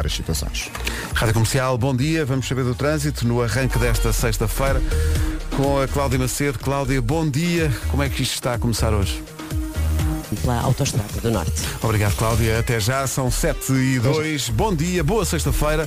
várias situações. Rádio Comercial, bom dia. Vamos saber do trânsito no arranque desta sexta-feira com a Cláudia Macedo. Cláudia, bom dia. Como é que isto está a começar hoje? Pela Autostrada do Norte. Obrigado, Cláudia. Até já, são 7 e 2. Bom dia, boa sexta-feira.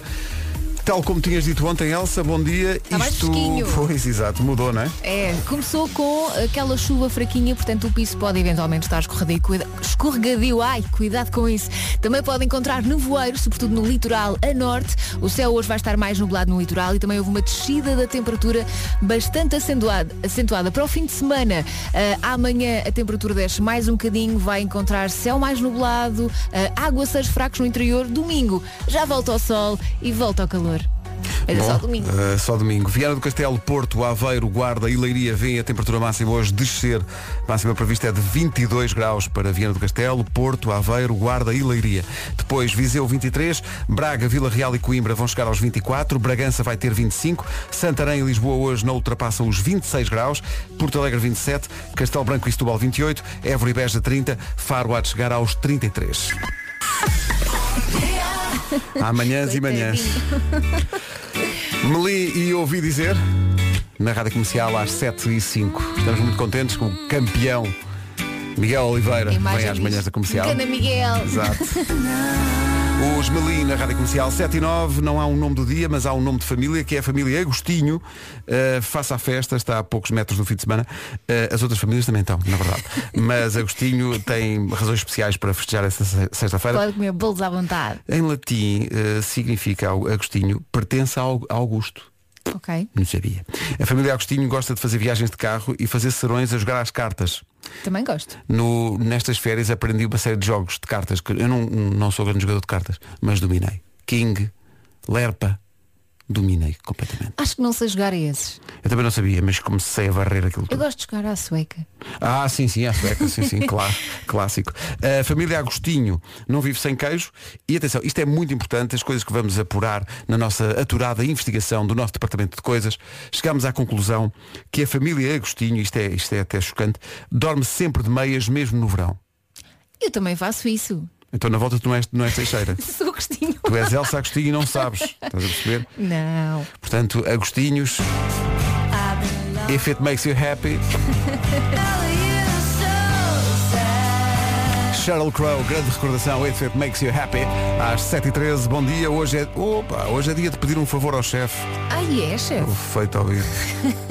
Tal como tinhas dito ontem, Elsa, bom dia. Está mais fresquinho. Pois, exato, mudou, não é? É, começou com aquela chuva fraquinha, portanto o piso pode eventualmente estar escorregadio. Cuida... Escorregadio, ai, cuidado com isso. Também pode encontrar nevoeiros, sobretudo no litoral a norte. O céu hoje vai estar mais nublado no litoral e também houve uma descida da temperatura bastante acentuada. acentuada. Para o fim de semana, uh, amanhã a temperatura desce mais um bocadinho, vai encontrar céu mais nublado, uh, aguaceiros fracos no interior. Domingo já volta ao sol e volta ao calor. Mas é Bom, só domingo. eh, só domingo. Viana do Castelo, Porto, Aveiro, Guarda e Leiria vem a temperatura máxima hoje descer. A máxima prevista é de 22 graus para Viana do Castelo, Porto, Aveiro, Guarda e Leiria. Depois Viseu 23, Braga, Vila Real e Coimbra vão chegar aos 24, Bragança vai ter 25, Santarém e Lisboa hoje não ultrapassam os 26 graus, Porto Alegre 27, Castelo Branco e Setúbal 28, Évora e Beja 30, Faro há de chegar aos 33. Há manhãs e manhãs. Me li e ouvi dizer na rádio comercial às 7 e 5 Estamos muito contentes com o campeão Miguel Oliveira vem às manhãs da comercial. Ganda Miguel. Exato. Os Meli na Rádio Comercial 7 e 9 não há um nome do dia, mas há um nome de família, que é a família Agostinho. Uh, faça a festa, está a poucos metros do fim de semana. Uh, as outras famílias também estão, na verdade. Mas Agostinho tem razões especiais para festejar esta se- sexta-feira. Pode comer bolos à vontade. Em latim uh, significa Agostinho, pertence ao a Augusto. Ok. Não sabia. A família Agostinho gosta de fazer viagens de carro e fazer serões a jogar às cartas. Também gosto. No, nestas férias aprendi uma série de jogos de cartas que eu não, não sou grande jogador de cartas, mas dominei. King, Lerpa, dominei completamente. Acho que não sei jogar a esses. Eu também não sabia, mas comecei a varrer aquilo Eu tudo. gosto de jogar à sueca. Ah, sim, sim, a sueca, sim, sim, claro, clássico. A família Agostinho não vive sem queijo e atenção, isto é muito importante, as coisas que vamos apurar na nossa aturada investigação do nosso departamento de coisas, chegámos à conclusão que a família Agostinho, isto é, isto é até chocante, dorme sempre de meias mesmo no verão. Eu também faço isso. Então na volta tu não és, não és Teixeira. Sou Agostinho. Tu és Elsa Agostinho e não sabes. Estás a perceber? Não. Portanto, Agostinhos, if it makes you happy. Sheryl Crow, grande recordação, If It Makes You Happy, às 7h13, bom dia, hoje é, opa, hoje é dia de pedir um favor ao chefe, Ai, é, chefe. feito ao ouvir,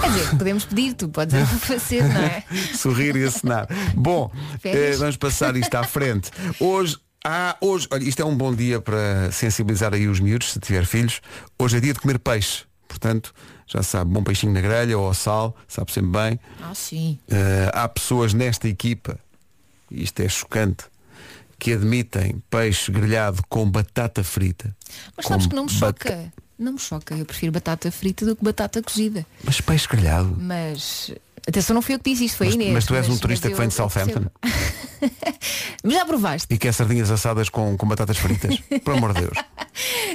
Quer dizer, podemos pedir, tu podes fazer, não é? sorrir e acenar. Bom, eh, vamos passar isto à frente. Hoje, há, hoje, olha, isto é um bom dia para sensibilizar aí os miúdos, se tiver filhos, hoje é dia de comer peixe, portanto, já sabe, bom peixinho na grelha ou ao sal, sabe sempre bem. Ah, sim. Eh, há pessoas nesta equipa, isto é chocante, que admitem peixe grelhado com batata frita. Mas sabes que não me choca. Não me choca. Eu prefiro batata frita do que batata cozida. Mas peixe grelhado. Mas. Atenção, não fui eu que disse isto, foi Mas, Inês. mas tu és um mas turista que vem de Southampton. Mas já provaste? e quer sardinhas assadas com, com batatas fritas. Por amor de Deus.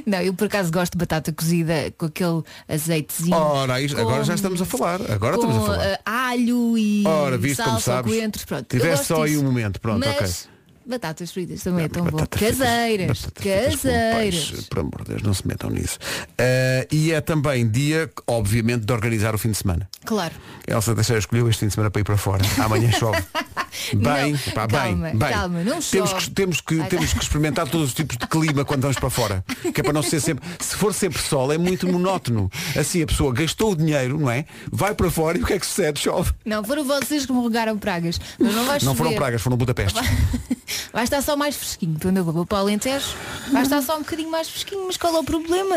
Não, eu por acaso gosto de batata cozida com aquele azeitezinho. Ora, isto- agora já estamos a falar. Agora com, estamos a falar. eh, alho e Ora, viste como salsa, sabes? coentros, pronto. Tiveste só aí disso. um momento, pronto, Mas ok. Batatas fritas também é tão bom. Caseiras, caseiras. Por amor de Deus, não se metam nisso. Eh, e é também dia, obviamente, de organizar o fim de semana. Claro. Elsa Teixeira escolheu este fim de semana para ir para fora. Amanhã chove. Bem, Não, pá, calma, bem, bem. calma, não temos chove. que, temos, que, temos que experimentar todos os tipos de clima quando vamos para fora. Que é para não ser sempre. Se for sempre sol, é muito monótono. Assim a pessoa gastou o dinheiro, não é? Vai para fora e o que é que sucede? Chove. Não, foram vocês que me regaram pragas. Mas não vais Não foram chover. pragas, foram Budapeste. Vai estar só mais fresquinho. Quando eu vou para o Alentejo, vai estar só um bocadinho mais fresquinho. Mas qual é o problema?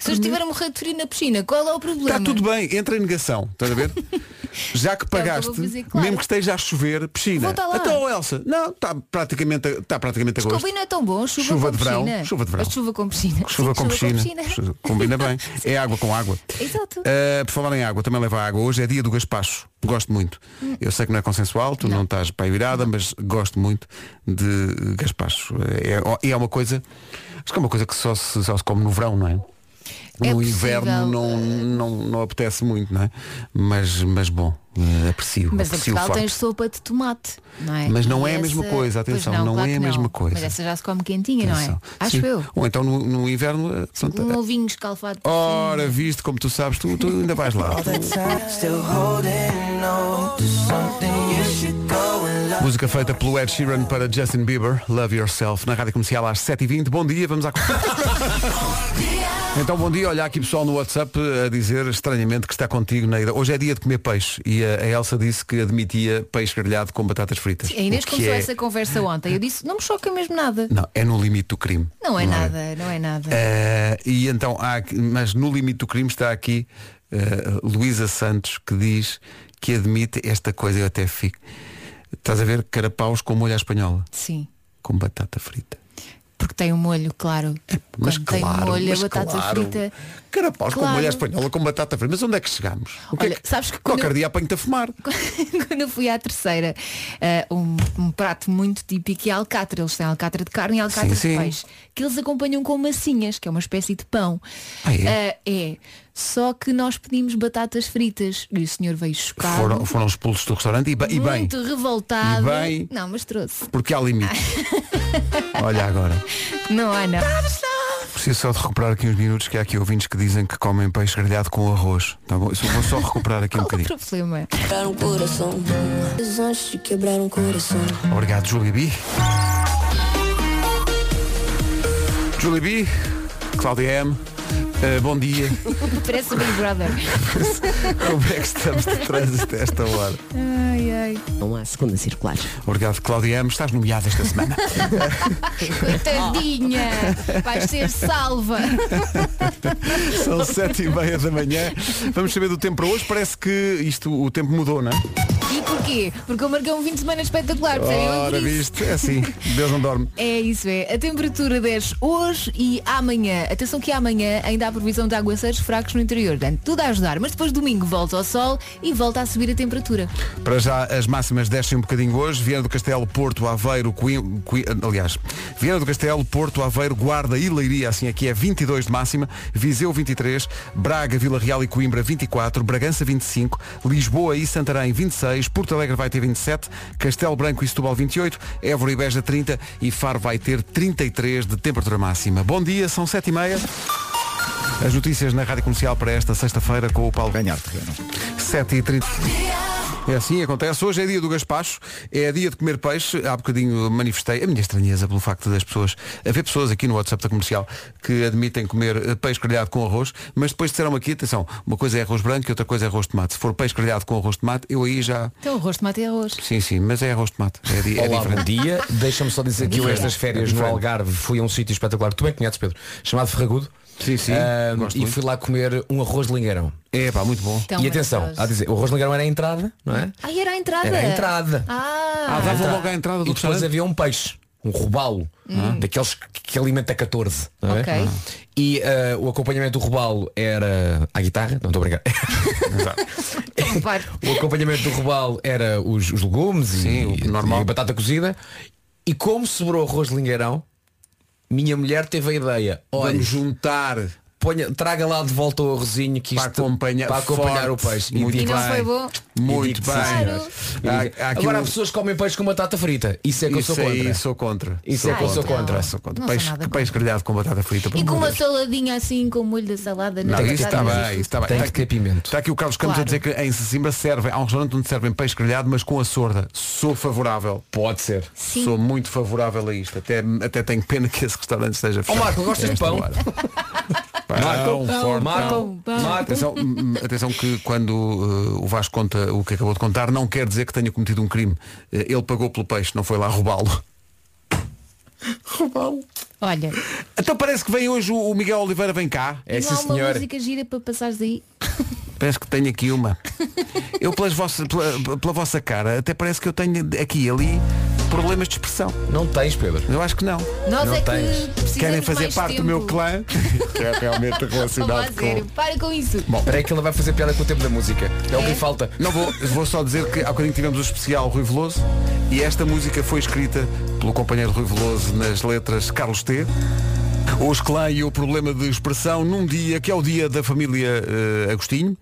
Se eu estiver a morrer de frio na piscina, qual é o problema? Está tudo bem, entra em negação, estás a ver? Já que É que pagaste, vou fazer, claro. mesmo que esteja a chover, piscina. Então, Elsa, não, está praticamente, está praticamente a gosto. Combina tão bom, chuva, Chuva com de verão, piscina. chuva de verão. Mas chuva com piscina. Chuva com piscina. Chuva- Combina bem. É água com água. Exato. Uh, por falar em água, também leva água. Hoje é dia do gaspacho. Gosto muito. Eu sei que não é consensual, tu não, estás para virada, mas gosto muito de gaspacho. É, é uma coisa, acho que é uma coisa que só se, só se come no verão, não é? É no possível. inverno não, não, não apetece muito, não é? Mas, mas bom, eh, aprecio. Mas em aprecio Portugal o tens sopa de tomate, não é? Mas não E é a mesma essa- coisa, atenção, não claro é que a mesma coisa. Mas essa já se come quentinha, não Atenção. é? Acho Sim. eu. Ou então no, no inverno. eh, pronto, Um ovinho escalfado. Ora, viste como tu sabes, tu, tu ainda vais lá. Música feita pelo Ed Sheeran para Justin Bieber, Love Yourself, na Rádio Comercial às 7h20. Bom dia, vamos à Então bom dia, olha aqui pessoal no WhatsApp a dizer estranhamente que está contigo na ida. Hoje é dia de comer peixe e a, Elsa disse que admitia peixe grelhado com batatas fritas. A Inês começou é- essa conversa ontem. Eu disse, não me choca mesmo nada. Não, é no limite do crime. Não é nada, não é nada. Eh, e então há mas no limite do crime está aqui eh, Luísa Santos que diz que admite esta coisa, eu até fico. Estás a ver carapaus com molho à espanhola, Sim. com batata frita. Porque tem um molho, claro. Mas Quando tem claro, molho, mas a batata claro. frita. Carapaus com Claro. molho à espanhola, com batata frita. Mas onde é que chegamos? Que é que... sabes que Qualquer eu- dia apanho-te a fumar. Quando eu fui à terceira, eh, um, um prato muito típico é alcatra. Eles têm alcatra de carne e alcatra Sim, de sim. peixe. Que eles acompanham com massinhas, que é uma espécie de pão. Ah, é? Eh, é. Só que nós pedimos batatas fritas. E o senhor veio chocado. Foram, foram expulsos do restaurante e, e bem, muito revoltado. E bem. Não, mas trouxe. porque há limites. Olha agora. Não há não. Preciso só de recuperar aqui uns minutos que há aqui ouvintes que dizem que comem peixe grelhado com arroz. Tá bom? Eu vou só recuperar aqui um Qual o bocadinho. problema? Quebrar um coração Antes de quebrar um coração Obrigado, Julie B. Julie B, Cláudia M. eh, bom dia. Parece o Big Brother. Como é que estamos de trânsito a esta hora? Ai, ai. Não há segunda circular. Obrigado, Cláudia. Estás nomeada esta semana. Coitadinha. Vais ser salva. São sete e meia da manhã. Vamos saber do tempo para hoje. Parece que isto, o tempo mudou, não é? E porquê? Porque eu marquei um fim de semana espetacular. percebem? Ora, viste? É assim. Deus não dorme. É isso, é. A temperatura desce hoje e amanhã. Atenção que amanhã ainda há previsão de aguaceiros fracos no interior. Portanto, tudo a ajudar. Mas depois domingo volta ao sol e volta a subir a temperatura. Para já as máximas descem um bocadinho hoje. Viana do Castelo, Porto, Aveiro, Coim, Coim- aliás, Viana do Castelo, Porto, Aveiro, Guarda e Leiria, assim aqui é 22 de máxima, Viseu 23, Braga, Vila Real e Coimbra 24, Bragança 25, Lisboa e Santarém 26, Porto Alegre vai ter 27, Castelo Branco e Setúbal 28, Évora e Beja 30 e Faro vai ter 33 de temperatura máxima. Bom dia, são 7 e meia. As notícias na Rádio Comercial para esta sexta-feira com o Paulo Ganhar terreno. 7 e 30 É assim, acontece. Hoje é dia do gaspacho, é dia de comer peixe. Há bocadinho manifestei a minha estranheza pelo facto das pessoas, haver pessoas aqui no WhatsApp da comercial que admitem comer eh, peixe grelhado com arroz, mas depois disseram aqui, atenção, uma coisa é arroz branco e outra coisa é arroz de tomate. Se for peixe grelhado com arroz de tomate, eu aí já. Então o rosto de mate é arroz. Sim, sim, mas é arroz de tomate. É, di- é Olá, diferente. bom dia. Deixa-me só dizer que eu estas férias É no diferente. Algarve fui a um sítio espetacular. Tu bem conheces, Pedro? Chamado Ferragudo. Sim, sim. Ah, e muito. fui lá comer um arroz de lingueirão. É pá, muito bom. Tão e atenção, a dizer, o arroz de lingueirão era a entrada, não é? Ai, era a entrada. Era a entrada. Ah, Ah, dava logo à entrada do E depois havia um peixe, um robalo, daqueles que, alimenta 14. Não é? Ok. E ah, o acompanhamento do robalo era a guitarra, não estou a brincar. Então, o acompanhamento do robalo era os, os legumes Sim, e, o normal. e a batata cozida. E como sobrou arroz de lingueirão, minha mulher teve a ideia, olha, Vamos juntar ponha, traga lá de volta o arrozinho que para isto acompanhar, para acompanhar o forte. peixe. Muito E não bem. foi bom? Muito bem. senhora. Há- há Agora um- há pessoas que comem peixe com batata frita. Isso é que eu Isso sou contra. aí sou contra. Isso sou é que eu sou contra. Sou contra. Não sou Peixe, peixe grelhado com batata frita. E com uma saladinha assim com molho da salada. Não, isso está bem, isso está bem. Tem Está que ter pimento. Está aqui o Carlos Campos Claro. a dizer que em Sesimbra servem, há um restaurante onde servem peixe grelhado, mas com a sorda. Sou favorável. Pode ser. Sim. Sou muito favorável a isto. Até, até tenho pena que esse restaurante esteja Ó fechado. Marco, gostas de pão? Pão, Marco, forte. Marco. Atenção, atenção que quando uh, o Vasco conta o que acabou de contar, não quer dizer que tenha cometido um crime. Uh, ele pagou pelo peixe, não foi lá roubá-lo. roubá-lo. Olha, Então parece que vem hoje o o Miguel Oliveira, vem cá. É não sim há uma música gira para passares aí. Parece que tenho aqui uma. Eu pelas vossas, pela, pela vossa cara, até parece que eu tenho aqui e ali problemas de expressão. Não tens, Pedro. Eu acho que não. Nós Não é que tens. precisamos Querem fazer mais parte tempo. do meu clã, que é realmente relacionado sério, com. para com isso. Bom, espera aí que ele vai fazer piada com o tempo da música. É, o que É? lhe falta. Não vou, vou só dizer que há bocadinho tivemos o especial Rui Veloso e esta música foi escrita pelo companheiro Rui Veloso nas letras Carlos T. Os clã e o problema de expressão num dia que é o dia da família eh, Agostinho.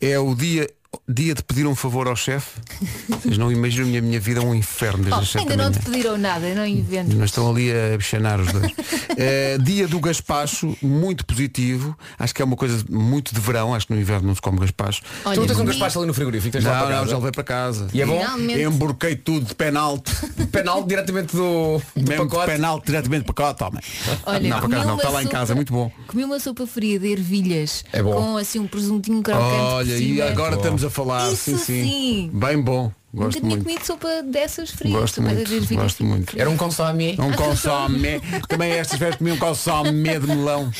É o dia, dia de pedir um favor ao chefe. Vocês não imaginam a minha, minha vida é um inferno desde Oh, as sete ainda da não te pediram nada, não inventes. Mas estão ali a bichanar os dois. Eh, dia do gaspacho, muito positivo. Acho que é uma coisa muito de verão. Acho que no inverno não se come gaspacho. Olha, Tu tens um gaspacho ali no frigorífico, tens lá Não, para não, casa. já levei para casa. E é bom? Finalmente. Emborquei tudo de penalti. Penal diretamente do, do Mesmo pacote. penalti diretamente para cá, toma. Olha, não, por comi acaso não, está lá em casa, muito bom. Comi uma sopa fria de ervilhas É bom. com assim um presuntinho crocante. por Olha, e agora estamos a falar, Isso sim, sim. sim. Bem bom. Nunca Gosto tinha muito. comido sopa dessas frias. Gosto muito, de ervilhas gosto muito. Era um consomé. Um consomé. Também estas vezes comi um consomé de melão.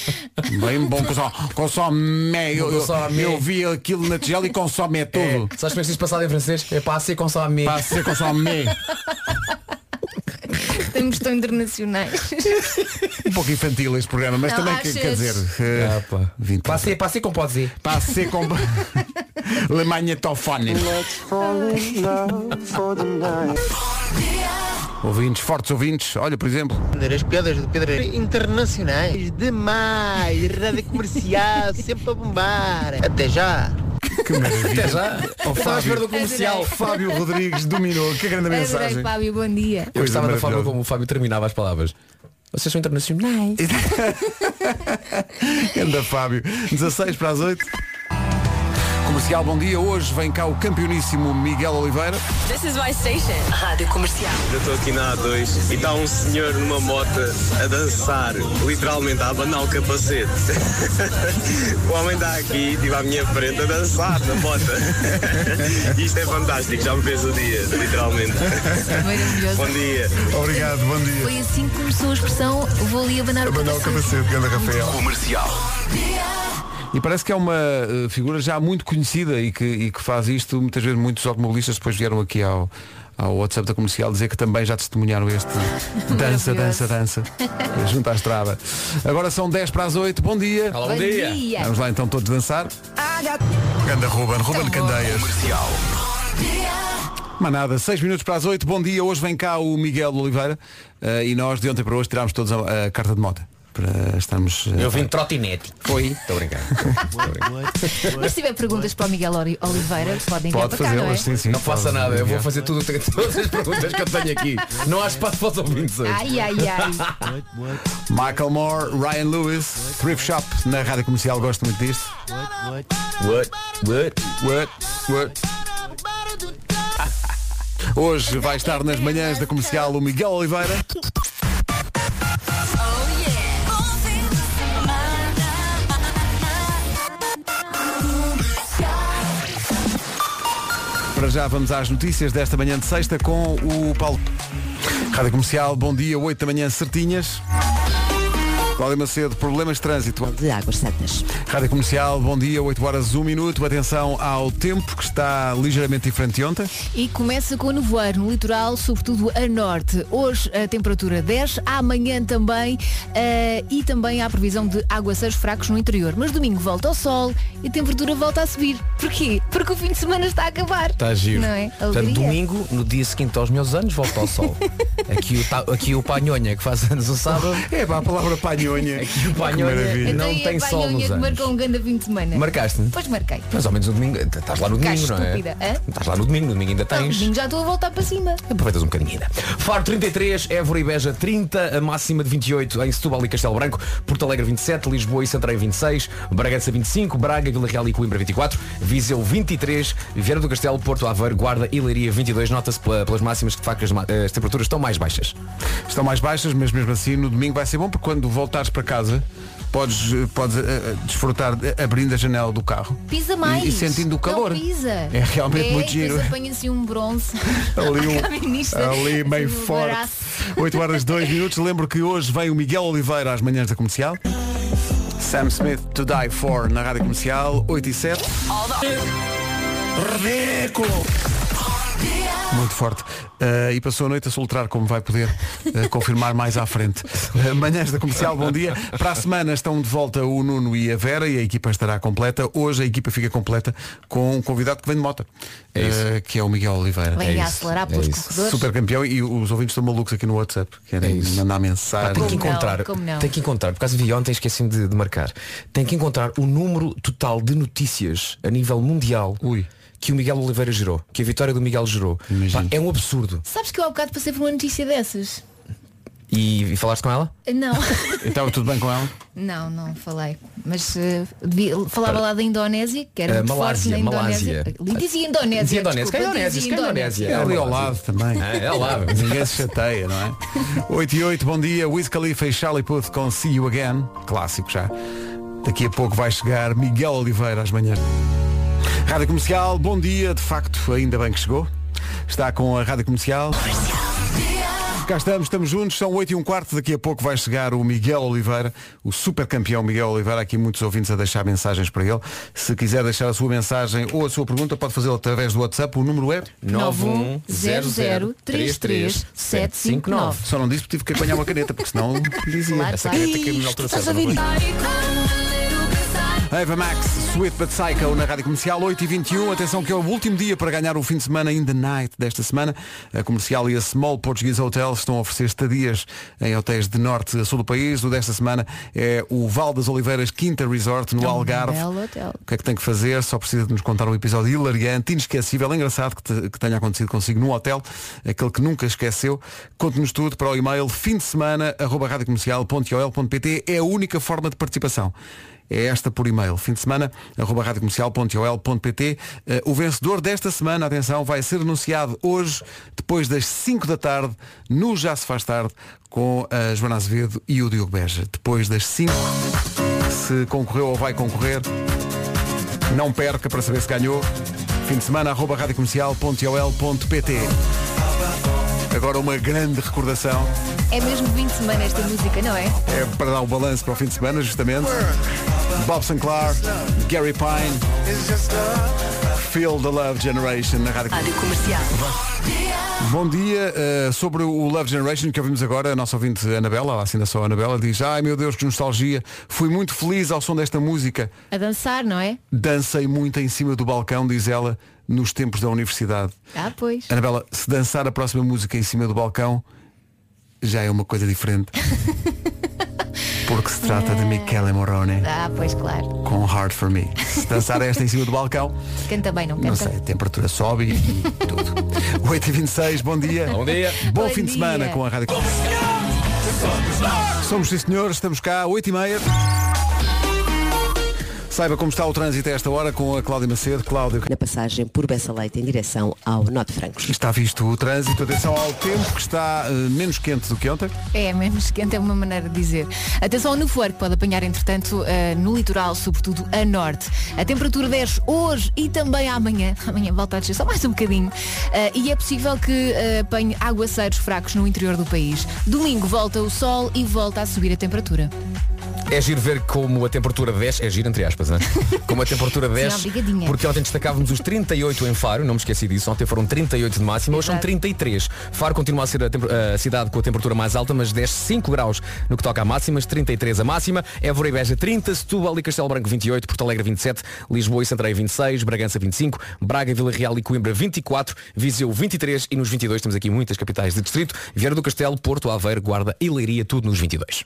Bem bom consomé. Consomé. Eu, eu, Consomé. eu vi aquilo na tigela e consomé É, tudo. sabes como é que se diz passado em francês? É para ser consomé. Para ser consomé. Estamos tão internacionais. Um pouco infantil este programa, mas Não, também quer, achas? quer dizer. eh, Ah, pá. 20 Para ser, para ser com pode ser. Para ser com. Magnetofone. Ouvintes, fortes ouvintes. Olha, por exemplo, As piadas de Pedro internacionais demais, rádio comercial, sempre a bombar. Até já. que maravilha. Até já. Oh, Estava espera do comercial. Fábio Rodrigues dominou. Que grande Adorei, mensagem. Fábio, bom dia. Eu Coisa gostava da forma como o Fábio terminava as palavras. Vocês são internacionais. Anda Fábio. 16 para as 8. Comercial, bom dia. Hoje vem cá o campeoníssimo Miguel Oliveira. This is my station. Rádio Comercial. Eu estou aqui na A2 e está um senhor numa moto a dançar, literalmente a abanar o capacete. o homem está aqui, tipo à minha frente, a dançar na moto. Isto é fantástico, já me fez o dia, literalmente. Maravilhoso. Bom dia. Obrigado, bom dia. Foi assim que começou a expressão vou ali abanar o Abanar o capacete. capacete, grande Rafael. Comercial. E parece que é uma eh, figura já muito conhecida e que, e que faz isto. Muitas vezes muitos automobilistas depois vieram aqui ao, ao WhatsApp da comercial dizer que também já testemunharam este dança, dança, dança junto à estrada. Agora são 10 para as 8. Bom dia. Alô, Bom bom dia. dia. Vamos lá então todos dançar. Ganda Ruben, Ruben. Candeias. Manada, 6 minutos para as 8. Bom dia. Hoje vem cá o Miguel Oliveira eh, e nós de ontem para hoje tirámos todos a, a carta de moto. Para estarmos. eh, Eu vim de trotinete. Foi. Estou brincando. Mas se tiver perguntas para o Miguel Ori- Oliveira, podem Pode cá, não é? fazê-las, sim, sim. Não faça nada, eu vou fazer tudo, todas as perguntas que eu tenho aqui. Não há espaço para os ouvintes hoje. Ai, ai, ai. Michael Moore, Ryan Lewis, Thrift Shop, na rádio comercial, gosto muito disto. What? What? What? What? Hoje vai estar nas manhãs da comercial o Miguel Oliveira. Para já vamos às notícias desta manhã de sexta com o Paulo. Rádio Comercial, bom dia, 8 da manhã certinhas. Cláudia Macedo, problemas de trânsito. De Águas Santas. Rádio Comercial, bom dia, 8 horas 1 minuto. Atenção ao tempo que está ligeiramente diferente de ontem. E começa com o nevoeiro no litoral, sobretudo a norte. Hoje a temperatura 10, amanhã também eh, e também há previsão de aguaceiros fracos no interior. Mas domingo volta ao sol e a temperatura volta a subir. Porquê? Porque o fim de semana está a acabar. Está giro. Não é? Portanto, domingo, no dia seguinte aos meus anos, volto ao sol. aqui, o, aqui o Panhonha, que faz anos o sábado. É pá, a palavra panhonha. Aqui o Que Panhonha maravilha. não Então, tem sol nos anos. marcou um grande fim de semana. Marcaste? Pois marquei. Mais ou menos no domingo. Estás lá no domingo, não é? Estás lá no domingo, no domingo ainda Não, tens. domingo já estou a voltar para cima. Aproveitas um bocadinho ainda. Faro 33, Évora e Beja 30, a máxima de 28 em Setúbal e Castelo Branco, Porto Alegre 27, Lisboa e Santarém 26, Bragança 25, Braga, Vila Real e Coimbra 24, Viseu 23, Vieira do Castelo, Porto Aveiro, Guarda e Leiria 22. Nota-se pela- pelas máximas que de facto as, ma- as temperaturas estão mais baixas. Estão mais baixas, mas mesmo assim no domingo vai ser bom porque quando voltares para casa podes, podes eh, desfrutar abrindo a janela do carro. Pisa mais. E, e sentindo o calor. Não pisa. É realmente é, muito giro. depois apanha assim um bronze. Ali, um- Caminista. ali meio Assim, no forte. braço. 8 horas 2 minutos. Lembro que hoje vem o Miguel Oliveira às manhãs da comercial. Sam Smith to Die For na rádio comercial 8 e 7. Ridículo! Muito forte. Uh, e passou a noite a soltar, como vai poder uh, confirmar mais à frente. Uh, manhãs da comercial, bom dia. Para a semana estão de volta o Nuno e a Vera e a equipa estará completa. Hoje a equipa fica completa com um convidado que vem de moto, É isso. uh, que é o Miguel Oliveira. Vem a isso, acelerar é pelos isso. corredores. Super campeão e os ouvintes estão malucos aqui no WhatsApp. Querem É mandar mensagem. tem que Como não, encontrar, como não? tem que encontrar, por causa vi ontem, esqueci-me de, de marcar. Tem que encontrar o número total de notícias a nível mundial Ui. Que o Miguel Oliveira gerou, que a vitória do Miguel gerou. Pá, é um absurdo. Sabes que eu há bocado passei por uma notícia dessas? E, e falaste com ela? Não. Estava tudo bem com ela? Não, não falei. Mas eh, devia- falava lá da Indonésia, que era Eh, muito Malásia, forte na Indonésia. Malásia. Dizia Indonésia. Dizia Indonésia, desculpa, é Indonésia, dizia Indonésia. É ali ao lado também. É, é ao lado. Ninguém se chateia, não é? 8 e 8, bom dia. Wiz Khalifa e Charlie Puth com See You Again. Clássico já. Daqui a pouco vai chegar Miguel Oliveira às manhãs. Rádio Comercial, bom dia. De facto, ainda bem que chegou. Está com a Rádio Comercial. Cá estamos, estamos juntos, são 8 e um quarto, daqui a pouco vai chegar o Miguel Oliveira, o super campeão Miguel Oliveira, aqui muitos ouvintes a deixar mensagens para ele. Se quiser deixar a sua mensagem ou a sua pergunta, pode fazê-lo através do WhatsApp, o número é... 910033759. Só não disse porque tive que apanhar uma caneta, porque senão dizia. Claro, Essa caneta caiu na altura Eva Max, Sweet But Psycho na Rádio Comercial 8 e 21 Atenção que é o último dia para ganhar o fim de semana in the night desta semana. A Comercial e a Small Portuguese Hotel estão a oferecer estadias em hotéis de norte a sul do país. O desta semana é o Val das Oliveiras Quinta Resort no É um Algarve. O que é que tem que fazer? Só precisa de nos contar um episódio hilariante, inesquecível, engraçado que, te- que tenha acontecido consigo num hotel, aquele que nunca esqueceu. Conte-nos tudo para o e-mail fim de semana arroba radiocomercial.ol.pt é a única forma de participação. É esta por e-mail. Fim de semana, arroba. Eh, o vencedor desta semana, atenção, vai ser anunciado hoje, depois das 5 da tarde, no Já se faz tarde, com a Joana Azevedo e o Diogo Beja. Depois das 5, se concorreu ou vai concorrer, não perca para saber se ganhou. Fim de semana, arroba radiocomercial.ol.pt Agora uma grande recordação. É mesmo fim de semana esta música, não é? É para dar o balanço para o fim de semana, justamente. Bob Sinclair, Gary Pine, Feel the Love Generation na Rádio Rádio Comercial. Bom dia. uh, sobre o Love Generation que ouvimos agora, a nossa ouvinte Anabela, a Anabela, diz Ai meu Deus, que nostalgia. Fui muito feliz ao som desta música. A dançar, não é? Dancei muito em cima do balcão, diz ela, nos tempos da universidade. Ah, pois. Anabela, se dançar a próxima música em cima do balcão, já é uma coisa diferente. Porque se trata de Michele Morone Ah, pois claro. com Hard For Me. Se dançar esta em cima do balcão, Canta bem, não canta? não sei, a temperatura sobe e tudo. 8h26, bom dia. Bom dia. Bom Bom fim de dia. semana com a Rádio Somos sim senhores, estamos cá, 8h30. Saiba como está o trânsito a esta hora com a Cláudia Macedo. Cláudia, Na passagem por Bessa Leite em direção ao Norte Francos. está visto o trânsito. Atenção ao tempo que está eh, menos quente do que ontem. É, menos quente é uma maneira de dizer. Atenção ao nevoeiro que pode apanhar, entretanto, eh, no litoral, sobretudo a norte. A temperatura desce hoje e também amanhã. Amanhã volta a descer só mais um bocadinho. Eh, e é possível que apanhe aguaceiros fracos no interior do país. Domingo volta o sol e volta a subir a temperatura. É giro ver como a temperatura desce, é giro entre aspas, né? como a temperatura desce, obrigadinha. porque ontem destacávamos os 38 em Faro, não me esqueci disso, ontem foram 38 de máxima, hoje são Exato. 33. Faro continua a ser a, a cidade com a temperatura mais alta, mas desce 5 graus no que toca a máximas, 33 a máxima, Évora e Beja 30, Setúbal e Castelo Branco 28, Porto Alegre 27, Lisboa e Santarém 26, Bragança 25, Braga, Vila Real e Coimbra 24, Viseu 23 e nos 22 temos aqui muitas capitais de distrito, Vieira do Castelo, Porto, Aveiro, Guarda e Leiria, tudo nos 22.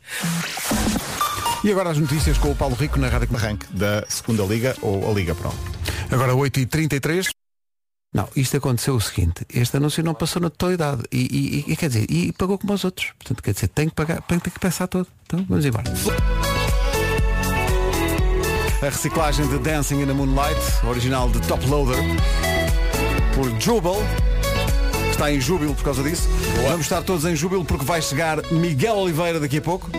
E agora as notícias com o Paulo Rico na Rádio arranque da segunda liga ou a Liga Pro. Agora 8h33. Não, isto aconteceu o seguinte, este anúncio não passou na totalidade e, e- e, quer dizer, e pagou como aos outros. Portanto, quer dizer, tem que pagar, tem que pensar todo. Então vamos embora. A reciclagem de Dancing in the Moonlight, original de Top Loader, por Jubal. Está em júbilo por causa disso. Vamos estar todos em júbilo porque vai chegar Miguel Oliveira daqui a pouco.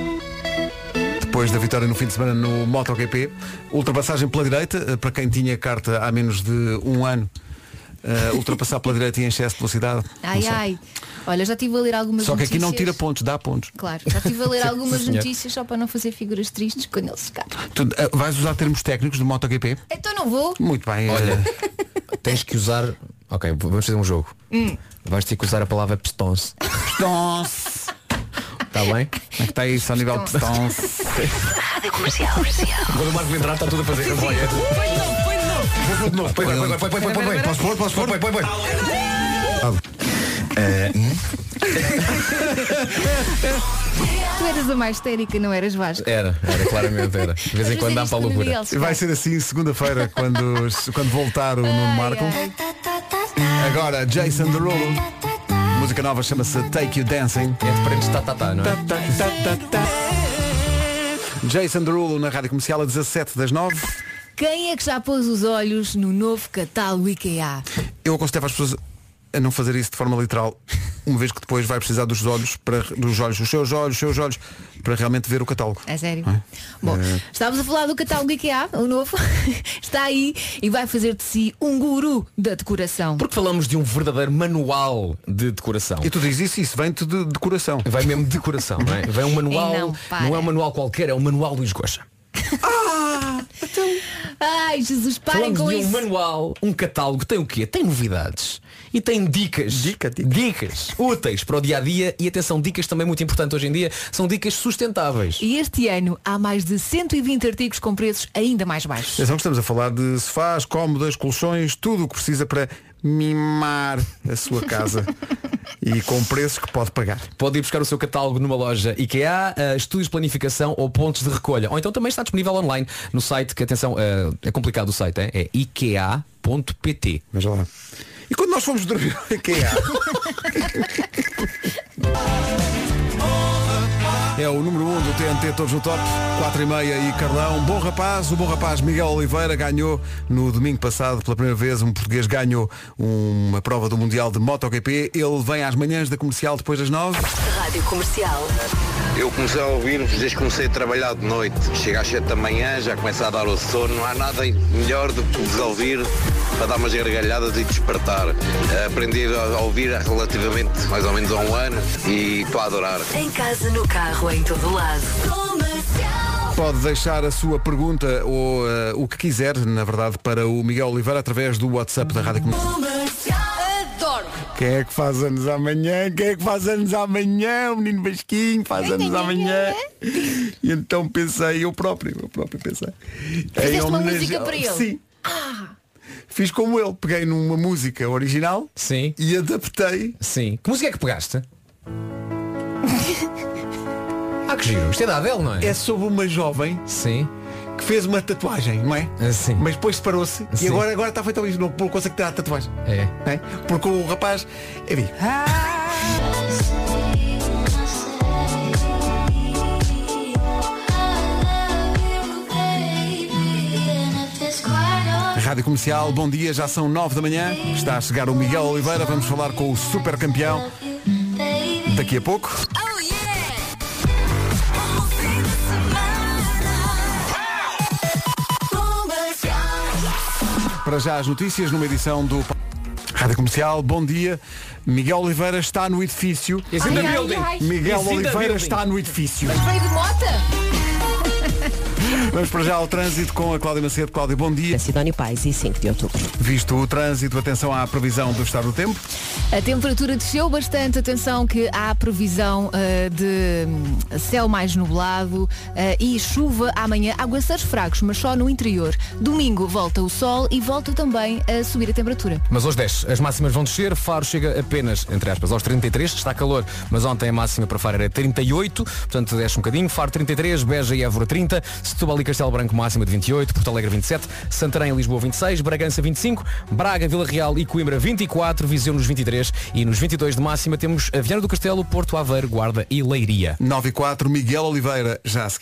Depois da vitória no fim de semana no MotoGP. Ultrapassagem pela direita, eh, para quem tinha carta há menos de um ano. eh, ultrapassar pela direita em excesso de velocidade. Ai, ai. Olha, já estive a ler algumas Só que notícias. aqui não tira pontos, dá pontos. Claro, já estive a ler algumas senhor. notícias só para não fazer figuras tristes quando ele se cai. Tu eh, vais usar termos técnicos do MotoGP? Então não vou. Muito bem. Olha, tens que usar. Ok, vamos fazer um jogo. Hum. Vais ter que usar a palavra pistons. Pistons. Está bem? Como é que está isso ao nível de pistons? Rádio Comercial. Quando o Marco entrar está tudo a fazer. Vai, é. Vou pôr de novo. Põe, põe, põe, põe, põe, põe, põe, põe. Posso pôr? Posso pôr? Põe, põe, põe. Tu eras a mais histérica, não eras Vasco? Era, era, claramente era. De vez em quando dá para a loucura. Vai ser assim segunda-feira quando, quando voltar o Nuno Marco. Agora Jason Derulo. Música nova chama-se Take You Dancing. É de parentes tá, tá, tá, não é? Jason Derulo na Rádio Comercial a 17 das 9. Quem é que já pôs os olhos no novo catálogo IKEA? Eu aconselho as pessoas a não fazer isso de forma literal, uma vez que depois vai precisar dos olhos, para, dos olhos, os seus olhos, os seus olhos, para realmente ver o catálogo. É sério? É? Bom, É. estávamos a falar do catálogo IKEA, o novo. Está aí e vai fazer de si um guru da decoração. Porque falamos de um verdadeiro manual de decoração. E tu dizes isso, isso vem-te de decoração. Vai mesmo de decoração, não é? Vem um manual, não, não, é um manual qualquer, é um manual Luís Goxa. Ai, Jesus, parem com de um isso. manual, um catálogo, tem o quê? Tem novidades. E tem dicas. Dica, dica. Dicas úteis para o dia a dia e atenção, dicas também muito importantes hoje em dia, são dicas sustentáveis. E este ano há mais de 120 artigos com preços ainda mais baixos. Atenção que estamos a falar de sofás, cómodas, colchões, tudo o que precisa para mimar a sua casa. e com preços que pode pagar. Pode ir buscar o seu catálogo numa loja IKEA, eh, estúdios de planificação ou pontos de recolha. Ou então também está disponível online no site, que atenção, eh, é complicado o site, é, é ikea.pt. Veja lá. E quando nós fomos dormir quem é? 80 todos no top, 4 e meia e Carlão. Bom rapaz, o bom rapaz Miguel Oliveira ganhou no domingo passado pela primeira vez um português ganhou uma prova do Mundial de MotoGP. Ele vem às manhãs da comercial depois das 9. Rádio Comercial. Eu comecei a ouvir-vos desde que comecei a trabalhar de noite. Chega às 7 da manhã, já começa a dar o sono. Não há nada melhor do que vos ouvir para dar umas gargalhadas e despertar. Eh, Aprendi a ouvir relativamente mais ou menos há um ano e estou a adorar. Em casa, no carro, em todo lado. Pode deixar a sua pergunta ou eh, o que quiser, na verdade, para o Miguel Oliveira através do WhatsApp da Rádio Comercial. Adoro. Quem é que faz anos amanhã? Quem é que faz anos amanhã? O menino Vasquinho faz anos amanhã. E então pensei, eu próprio, eu próprio pensei. Fizeste uma música para ele? Sim. Fiz como ele, peguei numa música original Sim. e adaptei. Sim. Que música é que pegaste? ah, que giro. Isto é da Adele, não é? É sobre uma jovem Sim. que fez uma tatuagem, não é? Ah, Sim. Mas depois separou-se e agora, agora está feito isso, não não consegue ter a tatuagem. É. não é? Porque o rapaz, enfim, Rádio Comercial, bom dia, já são nove da manhã. Está a chegar o Miguel Oliveira, vamos falar com o super campeão daqui a pouco. Para já as notícias numa edição do Rádio Comercial, bom dia. Miguel Oliveira está no edifício. The Ai, ai, ai. Miguel the Oliveira está no edifício. Mas veio de mota? Vamos para já ao trânsito com a Cláudia Macedo. Cláudia, bom dia. Sidónio Pais e 5 de outubro. Visto o trânsito, atenção à previsão do estado do tempo. A temperatura desceu bastante. Atenção que há previsão ah, de hum, céu mais nublado ah, e chuva amanhã. Aguaceiros fracos, mas só no interior. Domingo volta o sol e volta também a subir a temperatura. Mas hoje 10, as máximas vão descer, Faro chega apenas, entre aspas, aos 33, está calor, mas ontem a máxima para Faro era 38, portanto desce um bocadinho, Faro 33, Beja e Évora 30, Setúbal e Castelo Branco máxima de 28, Porto Alegre 27, Santarém e Lisboa 26, Bragança 25, Braga, Vila Real e Coimbra 24, Viseu nos 23 e nos 22 de máxima temos a Viana do Castelo, Porto Aveiro, Guarda e Leiria. 9 e 4, Miguel Oliveira, já se...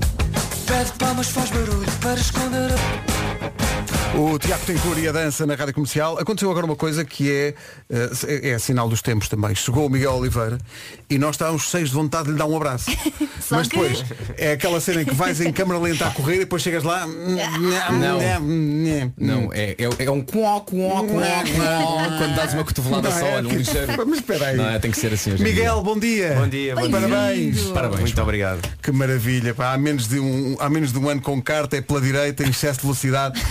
Pede palmas, faz barulho para esconder a... O Tiago Tencour e a dança na Rádio Comercial. Aconteceu agora uma coisa que é, eh, é sinal dos tempos também. Chegou o Miguel Oliveira e nós estávamos cheios de vontade de lhe dar um abraço. Só Mas que- depois é aquela cena em que vais em câmara lenta a correr e depois chegas lá. Não. Não, é, é, é um cuó, cuó, cuó, quando dás uma cotovelada Não só, é? olha, um ligeiro. Mas espera aí. Não, é, tem que ser assim hoje. Miguel, bom dia. Bom dia, bom dia. Parabéns. Parabéns. Muito obrigado. Que maravilha. Pá, há, menos de um, há menos de um ano com carta, é pela direita, em excesso de velocidade.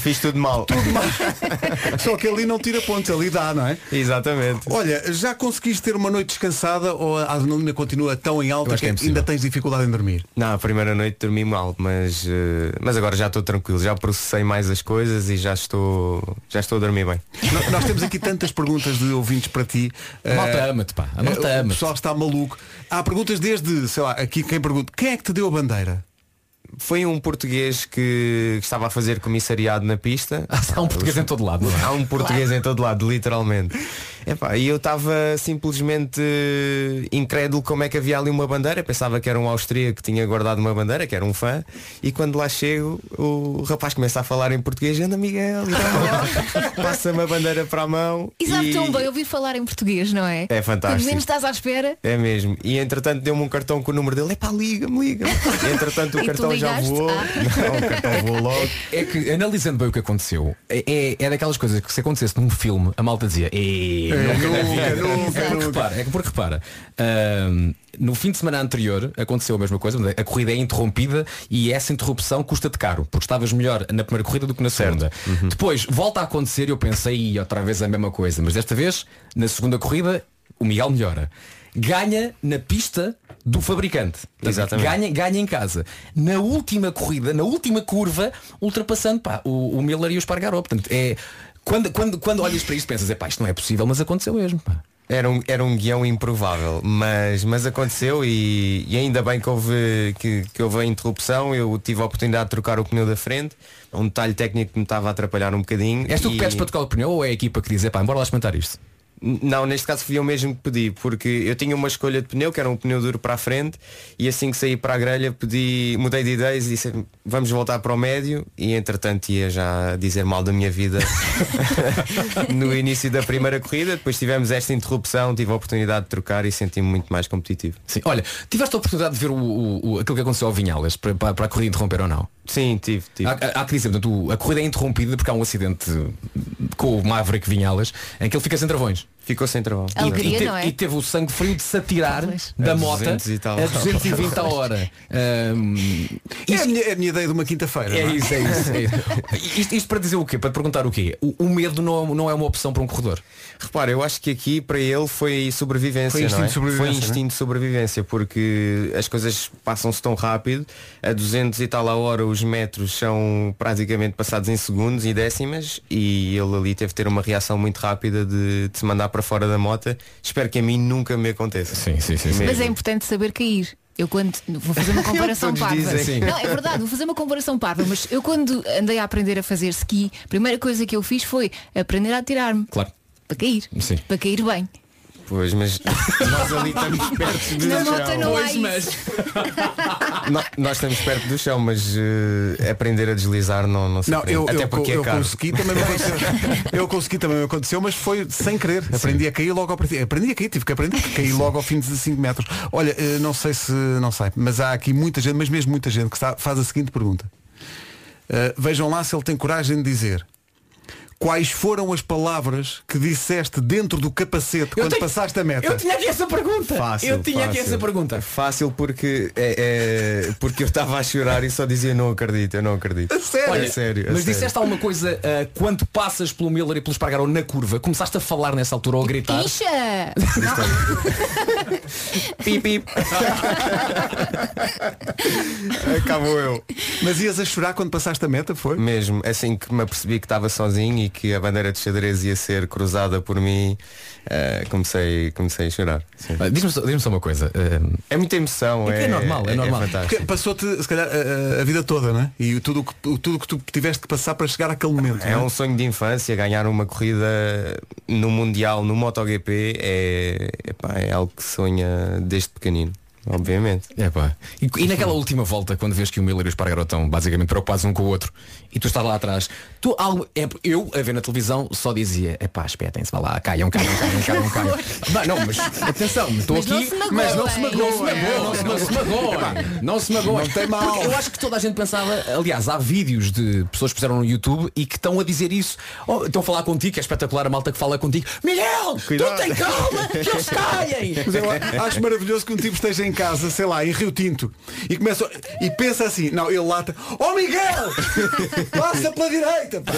Fiz tudo mal. Só que ali não tira pontos, ali dá, não é? Exatamente. Olha, já conseguiste ter uma noite descansada ou a adrenalina continua tão em alta que, que é ainda tens dificuldade em dormir? Não, a primeira noite dormi mal, mas, eh, mas agora já estou tranquilo, já processei mais as coisas e já estou, já estou a dormir bem. No- Nós temos aqui tantas perguntas de ouvintes para ti. A malta Eh, ama-te, pá. A malta eh, O ama-te. pessoal está maluco. Há perguntas desde, sei lá, aqui quem pergunta, quem é que te deu a bandeira? Foi um português que estava a fazer comissariado na pista. Há um português em todo lado, não é? Há um português em todo lado, literalmente. Epá, e eu estava simplesmente incrédulo como é que havia ali uma bandeira. Pensava que era um austríaco que tinha guardado uma bandeira, que era um fã. E quando lá chego, o rapaz começa a falar em português, anda Miguel, e tal. passa-me a bandeira para a mão. E sabe e- tão bem ouvir falar em português, não é? É fantástico. Quando menos estás à espera. É mesmo. E entretanto deu-me um cartão com o número dele. É pá, liga-me, liga-me. E, entretanto E o tu cartão já voou. Ah. Não, o cartão voou logo. É que, analisando bem o que aconteceu, é, é, é daquelas coisas que se acontecesse num filme, a malta dizia, "Eh, É, nunca na nunca, vida." nunca, repara, é que porque repara, ahm, no fim de semana anterior aconteceu a mesma coisa, a corrida é interrompida e essa interrupção custa-te caro, porque estavas melhor na primeira corrida do que na segunda. Depois volta a acontecer e eu pensei, "Ih, outra vez a mesma coisa, mas desta vez, na segunda corrida, o Miguel melhora. Ganha na pista do fabricante. Exatamente. Ganha, ganha em casa. Na última corrida, na última curva, ultrapassando pá, o, o Miller e o Espargaró. Portanto, é, quando, quando, quando olhas para isto pensas, é pá, isto não é possível, mas aconteceu mesmo. Pá. Era um, era um guião improvável, mas, mas aconteceu e, e ainda bem que houve, que, que houve a interrupção, eu tive a oportunidade de trocar o pneu da frente, um detalhe técnico que me estava a atrapalhar um bocadinho. És tu que e- pedes para tocar o pneu ou é a equipa que diz, é pá, bora lá experimentar isto? Não, neste caso fui eu mesmo que pedi, porque eu tinha uma escolha de pneu, que era um pneu duro para a frente, e assim que saí para a grelha pedi, mudei de ideias e disse vamos voltar para o médio e entretanto ia já dizer mal da minha vida no início da primeira corrida, depois tivemos esta interrupção, tive a oportunidade de trocar e senti-me muito mais competitivo. Sim. Olha, tiveste a oportunidade de ver o, o- aquilo que aconteceu ao Vinhalas para, para, para a corrida interromper ou não? Sim, tive, tive. Há, há- que dizer, portanto, a corrida é interrompida porque há um acidente com o Maverick Vinhalas em que ele fica sem travões. Ficou sem travão. E, Alegria, e te- não é? e teve o sangue frio de se atirar da A moto 200 tal. a 220 a hora. Ahm, É a, minha, é a minha ideia de uma quinta-feira. é não isso, é isso. É isso. Isto, isto para dizer o quê? Para perguntar o quê? O, o medo não, não é uma opção para um corredor. Repara, eu acho que aqui para ele foi sobrevivência. Foi instinto não é? de sobrevivência, Foi instinto de sobrevivência, porque as coisas passam-se tão rápido, a 200 e tal a hora os metros são praticamente passados em segundos e décimas e ele ali teve de ter uma reação muito rápida de, de se mandar para fora da moto. Espero que a mim nunca me aconteça. Sim, sim, sim. Mesmo. Mas é importante saber cair. Eu quando vou fazer uma comparação parva. Sim. Não, é verdade, vou fazer uma comparação parva, mas eu quando andei a aprender a fazer ski, a primeira coisa que eu fiz foi aprender a atirar-me. Claro. Para cair. Sim. Para cair bem. Pois, mas nós ali estamos perto do Na chão. não Pois, mas- No- nós estamos perto do chão, mas eh, aprender a deslizar não, não se Não, aprende. eu, Até eu, porque eu é caro. consegui também me aconteceu. eu consegui também me aconteceu, mas foi sem querer. Aprendi a cair logo ao. Aprendi a cair, tive que aprender a cair logo ao fim de 5 metros. Olha, eh, não sei se não sei, mas há aqui muita gente, mas mesmo muita gente que está- faz a seguinte pergunta. Eh, vejam lá se ele tem coragem de dizer. Quais foram as palavras que disseste dentro do capacete quando tenho- passaste a meta? Eu tinha aqui essa pergunta. Fácil, eu tinha aqui fácil. essa pergunta. Fácil porque é, é- porque eu estava a chorar e só dizia não acredito, eu não acredito. sério? Olha, É sério, é mas sério. disseste alguma coisa ah, quando passas pelo Miller e pelo Espargaró na curva? Começaste a falar nessa altura ou a gritar? Incha! Pip, pip. Acabou eu. Mas ias a chorar quando passaste a meta, foi? Mesmo, assim que me apercebi que estava sozinho e que a bandeira de xadrez ia ser cruzada por mim, eh, comecei, comecei a chorar. Ah, Diz-me só, diz-me só uma coisa. ah, É muita emoção, É é, é normal, é normal. Porque fantástico. passou-te, se calhar, a, a vida toda, né? E tudo o que, tudo que tu tiveste que passar para chegar àquele momento. É não um sonho de infância, ganhar uma corrida no Mundial, no MotoGP, é, epá, é algo que sonha desde pequenino, obviamente. É pá. E, e naquela última volta, quando vês que o Miller e o Espargaró estão basicamente preocupados um com o outro e tu estás lá atrás, tu algo, é, eu a ver na televisão só dizia, é pá, espetem-se, vá lá, caiam, caiam, caiam, caiam, caiam. Bah, não, mas atenção, estou Mas não aqui, mas não se Não magoem, se não se magoem, não se magoem, não se magoem. Não tem mal. Porque eu acho que toda a gente pensava, aliás, há vídeos de pessoas que fizeram no YouTube e que estão a dizer isso. Oh, estão a falar contigo, que é espetacular a malta que fala contigo. Miguel, Cuidado. tu tem calma, que eles caem. Mas eu acho maravilhoso que um tipo esteja em em casa, sei lá, em Rio Tinto, e começa e pensa assim, não, ele lata, oh Miguel! Passa pela direita! pá."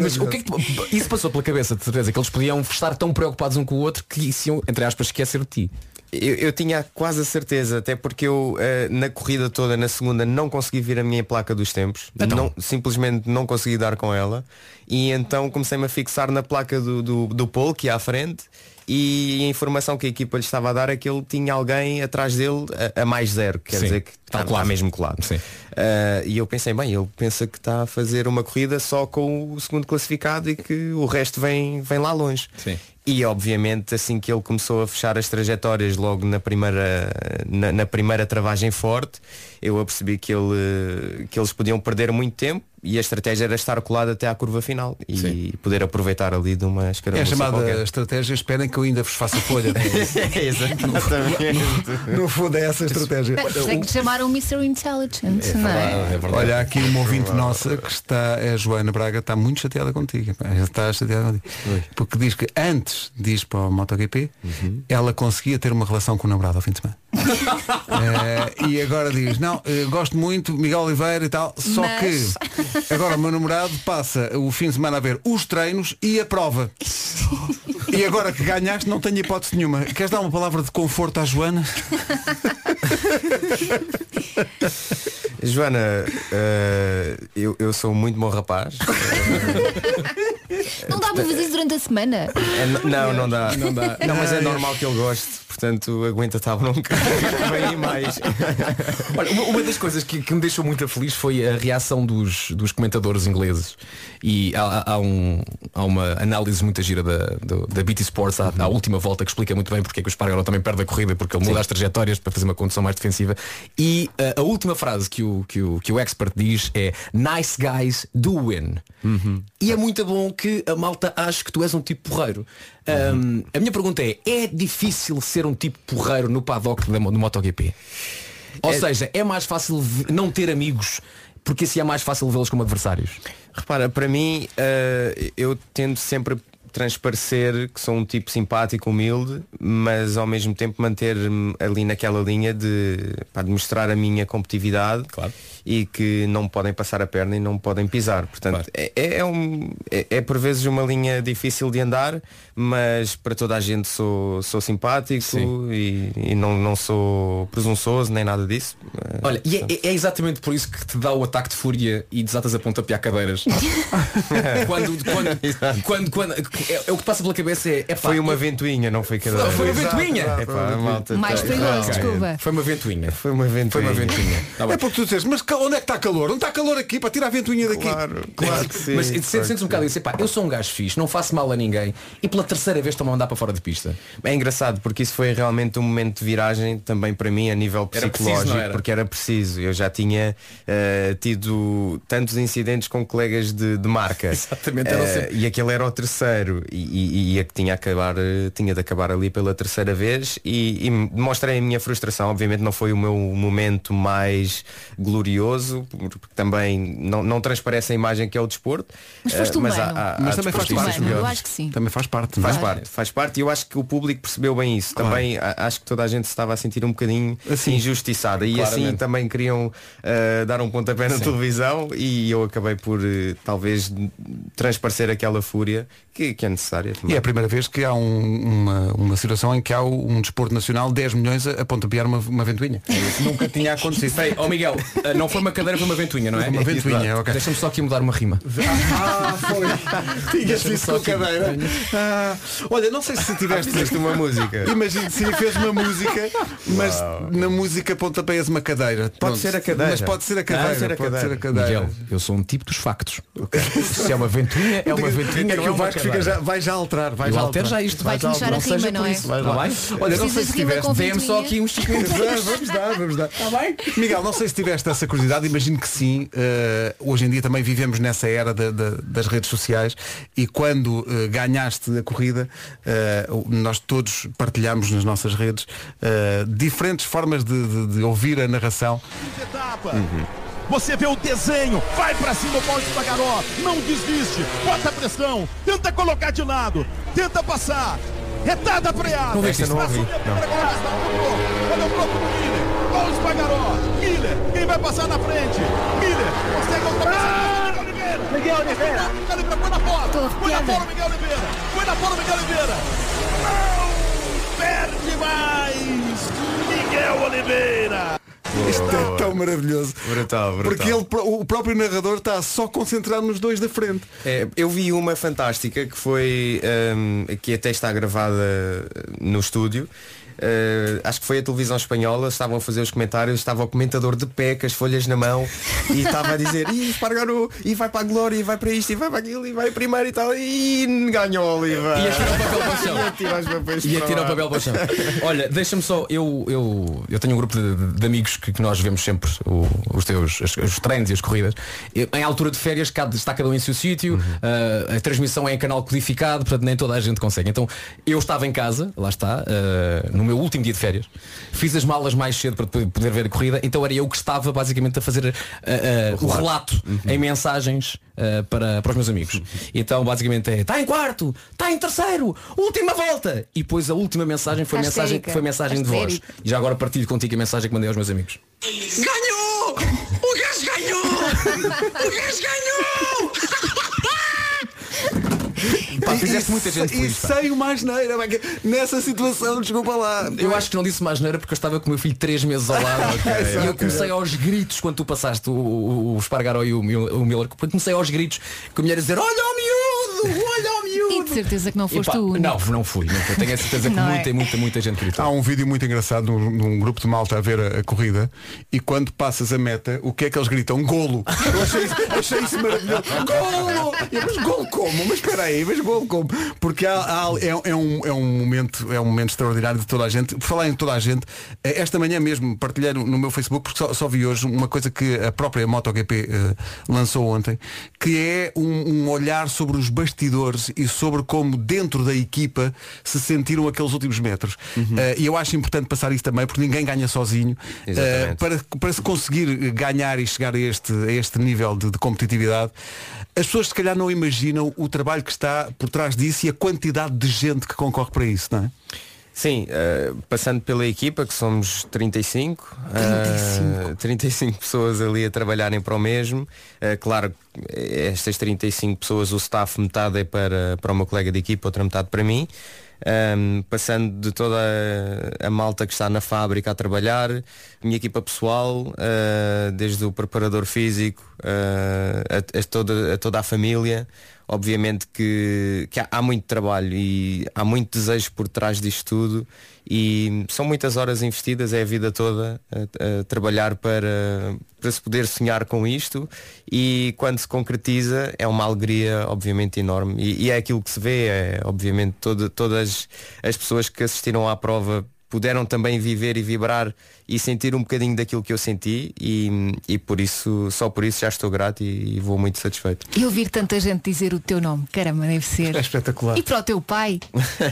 Mas o que é que isso passou pela cabeça, de certeza, que eles podiam estar tão preocupados um com o outro que iam, entre aspas, esquecer de ti. Eu, eu tinha quase a certeza, até porque eu eh, na corrida toda, na segunda, não consegui vir a minha placa dos tempos. Então? Não, simplesmente não consegui dar com ela. E então comecei-me a fixar na placa do, do, do Paul, que ia à frente, e a informação que a equipa lhe estava a dar é que ele tinha alguém atrás dele a, a mais zero. Quer Sim, dizer que está está mesmo colado. Eh, e eu pensei, bem, ele pensa que está a fazer uma corrida só com o segundo classificado e que o resto vem, vem lá longe. Sim. E obviamente assim que ele começou a fechar as trajetórias logo na primeira, na, na primeira travagem forte, eu apercebi que, ele, que eles podiam perder muito tempo e a estratégia era estar colado até à curva final e poder aproveitar ali de uma É a escaramuça chamada qualquer. estratégia, esperem que eu ainda vos faça folha. Exatamente. No fundo é essa a estratégia. Tem que chamar um Mr. Intelligent, não é? Olha, há aqui uma ouvinte nossa que está, é a Joana Braga, está muito chateada contigo. Está chateada contigo. Porque diz que antes de ir para o MotoGP, ela conseguia ter uma relação com o namorado ao fim de semana. Eh, e agora diz, não, eh, gosto muito, Miguel Oliveira e tal, só Mas- que agora o meu namorado passa o fim de semana a ver os treinos e a prova. e agora que ganhaste não tenho hipótese nenhuma. Queres dar uma palavra de conforto à Joana? Joana, eh, eu, eu sou muito bom rapaz. Não dá para fazer isso durante a semana. É, n- não, não dá. Não dá. Não, mas é normal que ele goste, portanto aguenta estar bronca. Vem aí mais. Olha, uma, uma das coisas que, que me deixou muito feliz foi a reação dos, dos comentadores ingleses. E há, há um- há uma análise muito gira da, do- da BT Sports à, à última volta que explica muito bem porque é que o Espargaró também perde a corrida, porque ele muda as trajetórias para fazer uma condução mais defensiva. E uh, a última frase que o, que, o, que o expert diz é Nice guys do win. E é muito bom que a malta ache que tu és um tipo porreiro. Um, a minha pergunta é, é difícil ser um tipo porreiro no paddock da, do MotoGP? Ou seja, é mais fácil não ter amigos porque assim é mais fácil vê-los como adversários. Repara, para mim, eh, eu tento sempre transparecer que sou um tipo simpático, humilde, mas ao mesmo tempo manter-me ali naquela linha de, pá, de mostrar a minha competitividade Claro. E que não podem passar a perna e não podem pisar. Portanto, é, é, um, é, é por vezes uma linha difícil de andar, mas para toda a gente sou, sou simpático Sim. e, e não, não sou presunçoso nem nada disso. Olha, e é, é exatamente por isso que te dá o ataque de fúria e desatas a pontapear cadeiras. quando, quando, quando, quando, é, é o que passa pela cabeça é, é pá, Foi uma eu- ventoinha, não foi cadeira. Foi uma ventoinha. É pá, a malta Mais tá- perigoso, Ok. desculpa. Foi uma ventoinha. Foi uma ventoinha. Foi uma ventoinha. Tá. É porque tu disseste, mas onde é que está calor? Não está calor aqui para tirar a ventoinha daqui. Claro, claro que sim. Mas claro sentes um bocado isso, epá, eu sou um gajo fixe, não faço mal a ninguém e pela terceira vez estou-me a andar para fora de pista. É engraçado porque isso foi realmente um momento de viragem também para mim a nível Era psicológico, preciso, era? porque era preciso. Eu já tinha eh, tido tantos incidentes com colegas de, de marca. Exatamente, Eh, sempre- E aquele era o terceiro e, e, e a que tinha, acabar, eh, tinha de acabar ali pela terceira vez e, e mostrei a minha frustração. Obviamente não foi o meu momento mais glorioso, porque também não, não transparece a imagem que é o desporto. Mas foste Eh, humano. há- há- Mas há também faz parte. Eu melhores. acho que sim. Também faz parte, não é? Faz parte, faz parte e eu acho que o público percebeu bem isso. Também a- acho que toda a gente se estava a sentir um bocadinho Assim. injustiçada e assim Claramente. também queriam uh, dar um pontapé na televisão e eu acabei por uh, talvez transparecer aquela fúria que, que é necessária. E também. é a primeira vez que há um- uma, uma situação em que há um desporto nacional 10 milhões a, a pontapear uma, uma ventoinha. Nunca tinha acontecido. Aí, ó Miguel, não foi uma cadeira, foi uma ventoinha, não é? Uma ventoinha, ok. Deixa-me só aqui mudar uma rima. Ah, foi. Tinhas isso só com cadeira. Ah, olha, não sei se tiveste Fizeste uma música. Imagino, sim, fez uma música, mas na música pontapeias uma cadeira. Pronto. ser a cadeira. Mas pode ser a cadeira. Pode ser a pode cadeira. ser a cadeira. Miguel, eu sou um tipo dos factos. Se é uma ventoinha, é uma ventoinha, É que é o uma Vasco fica cadeira. já, vai já alterar. Vai Eu já alterar. já isto. Vai começar a alterar. rima, não é? Tá bem? Olha, não sei se tiveste. Dê-me só ventoinha? aqui uns 5 minutos. Vamos dar, vamos dar. Miguel, não sei se tiveste essa curiosidade, imagino que sim. Eh, hoje em dia também vivemos nessa era da- da- das redes sociais e quando eh, ganhaste a corrida, eh, nós todos partilhamos nas nossas redes diferentes formas de, de- de ouvir a narração. etapa. Você vê o desenho, vai pra cima o Paulo Espargaró, não desiste, bota pressão, tenta colocar de lado, tenta passar, retada a freada. Não não Está ouvi, subindo pra costa, Olha o bloco do Miller. Quem vai passar na frente? Miller. Consegue ultrapassar. Miguel Oliveira. Miguel Oliveira. Miguel Oliveira. Põe na bola. Põe na bola, Miguel Oliveira. Põe na bola, Miguel Oliveira. Não! Perde mais. Miguel Oliveira. Isto é tão maravilhoso. Brutal, brutal. Porque ele, o próprio narrador está só concentrado nos dois da frente. É, eu vi uma fantástica que foi hum, que até está gravada no estúdio. Uh, acho que foi a televisão espanhola, estavam a fazer os comentários, estava o comentador de pé com as folhas na mão e estava a dizer, e Espargaró, e vai para a glória, e vai para isto, e vai para aquilo, e vai primeiro e tal, e ganhou Oliva. E atira o papel para o chão. E os atira o papel para o chão. Olha, deixa-me só, eu, eu, eu tenho um grupo de, de amigos que, que nós vemos sempre o- os teus as- os treinos e as corridas. Eu, em altura de férias cada- está cada um em seu sítio, uh, a transmissão é em canal codificado, portanto nem toda a gente consegue. Então eu estava em casa, lá está, uh, no meu último dia de férias, fiz as malas mais cedo para poder ver a corrida, então era eu que estava basicamente a fazer uh, uh, o relato em mensagens uh, para, para os meus amigos. Então basicamente é, está em quarto, está em terceiro, última volta! E depois a última mensagem foi Estás mensagem, histérica. foi mensagem de Estás voz. E já agora partilho contigo a mensagem que mandei aos meus amigos. Ganhou! O gajo ganhou! O gajo ganhou! Pá, fizeste muita gente e feliz. pá. sem uma asneira, pá, que nessa situação, desculpa lá. Eu acho que não disse mais neira porque eu estava com o meu filho três meses ao lado. e eu comecei aos gritos quando tu passaste o, o, o Espargaró e o, Mil- o Miller. Comecei aos gritos com a mulher a dizer, olha o miúdo, olha o de certeza que não foste tu. único. Não, não fui. Não, eu tenho a certeza que Não é? muita, muita, muita gente gritou. Há um vídeo muito engraçado num, num grupo de malta a ver a, a corrida e quando passas a meta, o que é que eles gritam? Golo! Eu achei isso, achei isso maravilhoso. Golo! Eu, mas golo como? Mas espera aí, mas golo como? Porque há- há- é, é um, é, um momento, é um momento extraordinário de toda a gente. Por falar em toda a gente, eh, esta manhã mesmo partilhei no no meu Facebook, porque só, só vi hoje uma coisa que a própria MotoGP eh, lançou ontem, que é um, um olhar sobre os bastidores e sobre como dentro da equipa se sentiram aqueles últimos metros. Eh, e eu acho importante passar isso também, porque ninguém ganha sozinho. Exatamente. para, para se conseguir ganhar e chegar a este, a este nível de, de competitividade, as pessoas se calhar não imaginam o trabalho que está por trás disso e a quantidade de gente que concorre para isso, não é? Sim, eh, passando pela equipa, que somos 35, 35. 35 pessoas ali a trabalharem para o mesmo. Eh, claro, estas 35 pessoas, o staff, metade é para, para o meu colega de equipa, outra metade para mim. Ahm, passando de toda a, a malta que está na fábrica a trabalhar, minha equipa pessoal, ah, desde o preparador físico ah, a, a toda, a toda a família, obviamente que, que há, há muito trabalho e há muito desejo por trás disto tudo e são muitas horas investidas, é a vida toda a, a trabalhar para, para se poder sonhar com isto e quando se concretiza é uma alegria obviamente enorme. E, e é aquilo que se vê, é obviamente todo- todas as pessoas que assistiram à prova puderam também viver e vibrar e sentir um bocadinho daquilo que eu senti e, e por isso, só por isso já estou grato e, e vou muito satisfeito. E ouvir tanta gente dizer o teu nome, caramba, deve ser. É espetacular. E para o teu pai,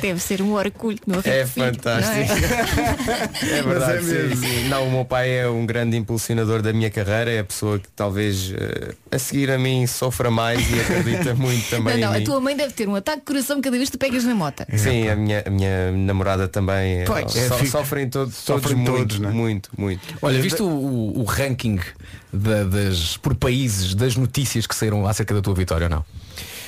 deve ser um orgulho no É filho, fantástico. não é? É verdade. Mas é mesmo. Não, o meu pai é um grande impulsionador da minha carreira, é a pessoa que talvez eh, a seguir a mim sofra mais e acredita muito também Não, não, em a mim. tua mãe deve ter um ataque de coração cada vez que tu pegas na moto. Sim, a minha, a minha namorada também. Pois. So- É, fica- sofrem todos, todos sofrem muito, todos, não é? Muito, muito. Olha, viste o, o- ranking da- das, por países das notícias que saíram acerca da tua vitória ou não?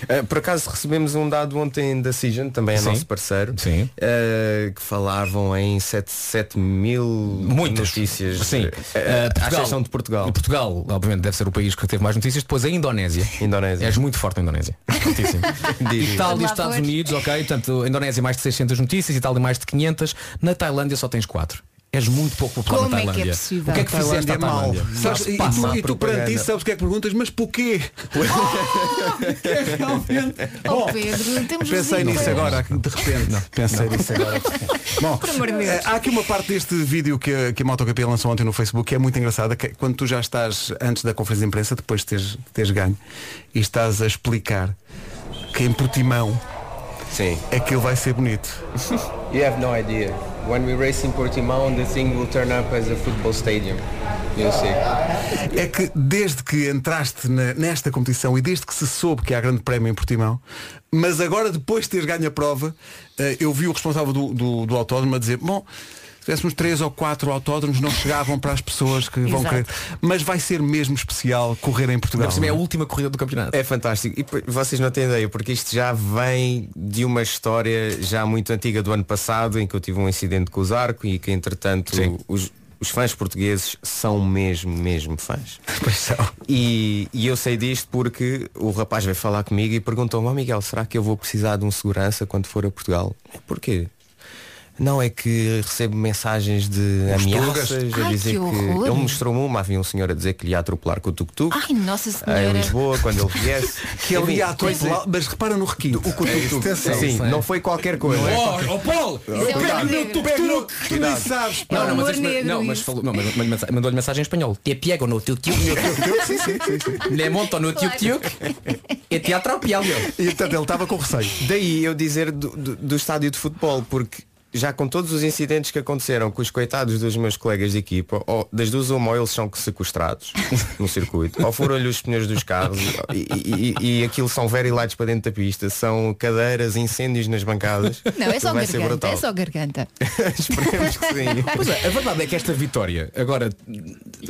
Uh, por acaso recebemos um dado ontem da Cision, também é Sim. nosso parceiro, Sim. uh, que falavam em 7, 7 mil Muitas notícias, Sim. uh, Uh, exceção de Portugal. Portugal, obviamente, deve ser o país que teve mais notícias. Depois a Indonésia. Indonésia. És muito forte na Indonésia. Fortíssimo. Diz. Itália e Vamos lá Estados. Unidos, ok. Portanto, a Indonésia mais de 600 notícias, Itália mais de 500. Na Tailândia só tens 4. És muito pouco popular Como na é que é Tailândia. possível? O que é que fizeste à é mal. Tailândia? Sabes, e, tu, e tu perante isso sabes o que é que perguntas, mas porquê? é realmente. Oh Bom, Pedro, temos Pensei nisso agora, de repente. Não, pensei nisso agora. Bom, eh, há aqui uma parte deste vídeo que a, que a MotoGP lançou ontem no Facebook que é muito engraçada, que é quando tu já estás antes da conferência de imprensa, depois de teres, teres ganho, e estás a explicar que em Portimão Sim. aquilo vai ser bonito. You have no idea. When we race in Portimão, the thing will turn up as a football stadium. You'll see. É que desde que entraste na- nesta competição e desde que se soube que há grande prémio em Portimão, mas agora depois de teres ganho a prova, eh, eu vi o responsável do, do, do autódromo a dizer, bom, tivéssemos três ou quatro autódromos, não chegavam para as pessoas que vão Exato. querer. Mas vai ser mesmo especial correr em Portugal. Cima é a não é? última corrida do campeonato. É fantástico. E vocês não têm ideia, porque isto já vem de uma história já muito antiga do ano passado, em que eu tive um incidente com o Zarco e que entretanto os, os fãs portugueses são mesmo, mesmo fãs. E, e eu sei disto porque o rapaz veio falar comigo e perguntou-me, oh Miguel, será que eu vou precisar de um segurança quando for a Portugal? Porquê? Não é que recebo mensagens de ameaças a Ai, dizer que que, horror. ele mostrou-me uma, havia um senhor a dizer que lhe ia atropelar com o tuk-tuk Ai, Nossa em Senhora. Lisboa quando ele viesse. Que ele ia atropelar, mas repara no requinte. O tuk-tuk. Sim, não foi qualquer coisa. Oh, oh Paulo! Isso é um Pega no tuk-tuk! Tu nem sabes, Não, não, humor mas, este- negro não, mas, isso. falou, não, mas mas- mandou-lhe mensagem em espanhol. Te pego no tuk-tuk. Sim, sim, sim, sim. Le monto no tuk-tuk e te atropelo. E portanto ele estava com receio. Daí eu dizer do, do- do estádio de futebol, porque já com todos os incidentes que aconteceram com os coitados dos meus colegas de equipa, ou das duas uma, ou eles são sequestrados no circuito, ou foram-lhe os pneus dos carros, e, e- e- aquilo são very lights para dentro da pista, são cadeiras, incêndios nas bancadas. Não, é só garganta, é só garganta. Esperemos que sim. Pois é, a verdade é que esta vitória, agora,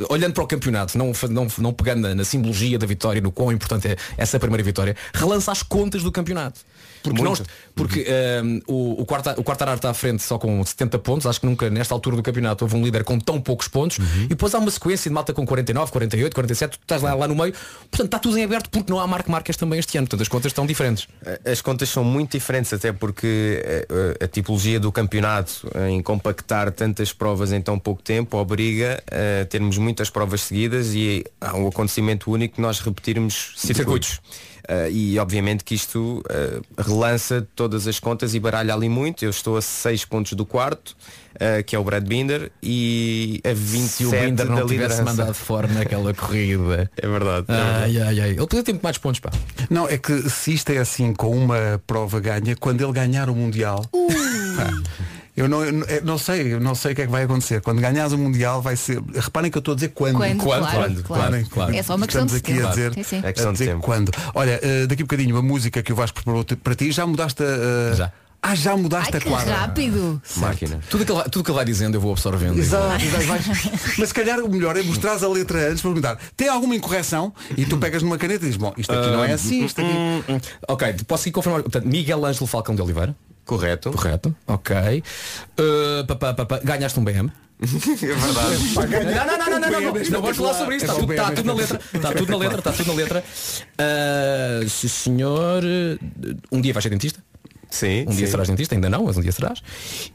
olhando para o campeonato, não, não, não pegando na, na simbologia da vitória, no quão importante é essa primeira vitória, relança as contas do campeonato. Porque, nós, porque ehm, o, o, quarta, o Quartararo está à frente só com 70 pontos. Acho que nunca nesta altura do campeonato houve um líder com tão poucos pontos. E depois há uma sequência de malta com 49, 48, 47. Tu estás lá, lá no meio. Portanto, está tudo em aberto porque não há marca marcas também este ano. Portanto, as contas estão diferentes. As contas são muito diferentes, até porque eh, a, tipologia do campeonato em compactar tantas provas em tão pouco tempo obriga a termos muitas provas seguidas e há um acontecimento único que nós repetirmos circuitos. Eh, e obviamente que isto eh, relança todas as contas e baralha ali muito. Eu estou a 6 pontos do quarto, eh, que é o Brad Binder, e a 27 Se o Binder não tivesse liderança. mandado fora naquela corrida. É verdade. é Ai, ai, ai. Ele podia ter muito mais pontos, pá. Não, é que se isto é assim com uma prova ganha, quando ele ganhar o Mundial. Eu não, eu não- sei, eu não sei o que é que vai acontecer. Quando ganhares o Mundial vai ser. Reparem que eu estou a dizer quando. Quando, Quando, claro, quando, claro. Reparem, Claro. É só uma questão Estamos de aqui a tempo. dizer, Sim, sim. É questão a de dizer tempo. quando. Olha, eh, daqui a bocadinho a música que o Vasco preparou para ti, já mudaste a. Já. Ah, já mudaste Ai, a quadra. rápido. Máquina. Tudo o que, ele, vai- tudo que ele vai dizendo eu vou absorvendo. Exato, exato, vais- Mas se calhar o melhor é mostrar a letra antes para perguntar, tem alguma incorreção? E tu pegas numa caneta e dizes, bom, isto aqui não é assim, isto aqui. Hum, hum. Ok, posso aqui confirmar. Portanto, Miguel Ângelo Falcão de Oliveira. Correto. Correto. Ok. Uh, pá, pá, pá, pá. Ganhaste um BM. É verdade. Não, não, não, não, não, não, não, é não vamos falar sobre isso. Está espetacular. tudo, É está tudo na BM é letra. Está tudo na letra, está tudo na letra. Uh, senhor. Um dia vais ser dentista? Sim. Um dia sim. serás dentista, ainda não, mas um dia serás.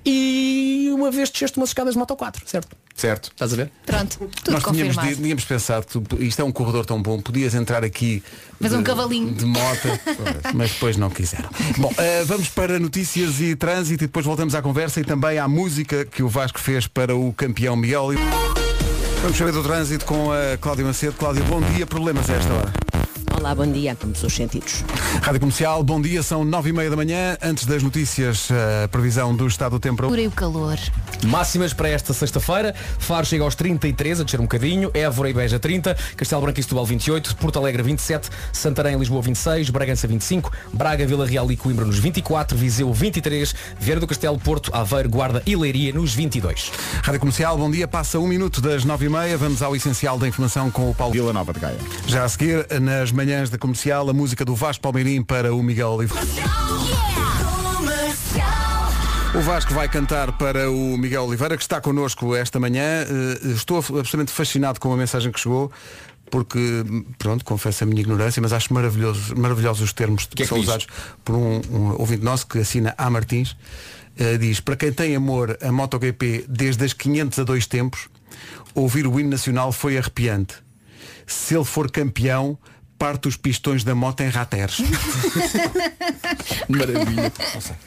E uma vez desceste umas escadas de moto 4, certo? Certo. Estás a ver? Pronto, tudo Nós tínhamos, confirmado. tínhamos pensado, tu- isto é um corredor tão bom, podias entrar aqui Fazer de, um cavalinho. de moto, mas depois não quiseram. Bom, eh, vamos para notícias e trânsito e depois voltamos à conversa e também à música que o Vasco fez para o campeão Miguel. Vamos saber do trânsito com a Cláudia Macedo. Cláudia, bom dia. Problemas a esta hora? Olá, bom dia. Vamos aos sentidos. Rádio Comercial, bom dia. São nove e meia da manhã. Antes das notícias, a previsão do estado do tempo. Procurei o calor. Máximas para esta sexta-feira. Faro chega aos 33, a descer um bocadinho. Évora e Beja 30. Castelo Branco e Setúbal 28. Porto Alegre 27. Santarém e Lisboa 26. Bragança 25. Braga, Vila Real e Coimbra nos 24. Viseu 23. Vieira do Castelo, Porto, Aveiro, Guarda e Leiria nos 22. Rádio Comercial, bom dia. Passa um minuto das nove e meia. Vamos ao essencial da informação com o Paulo. Vila Nova de Gaia. Já a seguir, nas manhãs da comercial, a música do Vasco Palmeirim para o Miguel Oliveira. O Vasco vai cantar para o Miguel Oliveira, que está connosco esta manhã. Eh, Estou absolutamente fascinado com a mensagem que chegou. Porque, pronto, confesso a minha ignorância, mas acho maravilhoso, maravilhosos os termos que, é que são diz? usados por um, um ouvinte nosso que assina A Martins. Eh, diz, para quem tem amor a MotoGP desde as 500 a dois tempos, ouvir o hino nacional foi arrepiante. Se ele for campeão, parte os pistões da moto em rateres. Maravilha.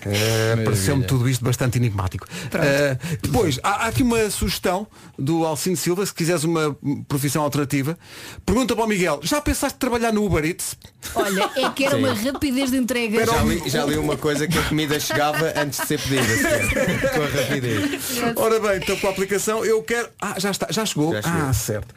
Eh, Pareceu-me tudo isto bastante enigmático. Eh, depois, há, há aqui uma sugestão do Alcino Silva, se quiseres uma profissão alternativa. Pergunta para o Miguel, já pensaste trabalhar no Uber Eats? Olha, é que era Sim. uma rapidez de entrega. Já li, já li uma coisa que a comida chegava antes de ser pedida. sequer. Com a rapidez. Ora bem, então com a aplicação eu quero. Ah, já está, já chegou. Já chegou. Ah, certo.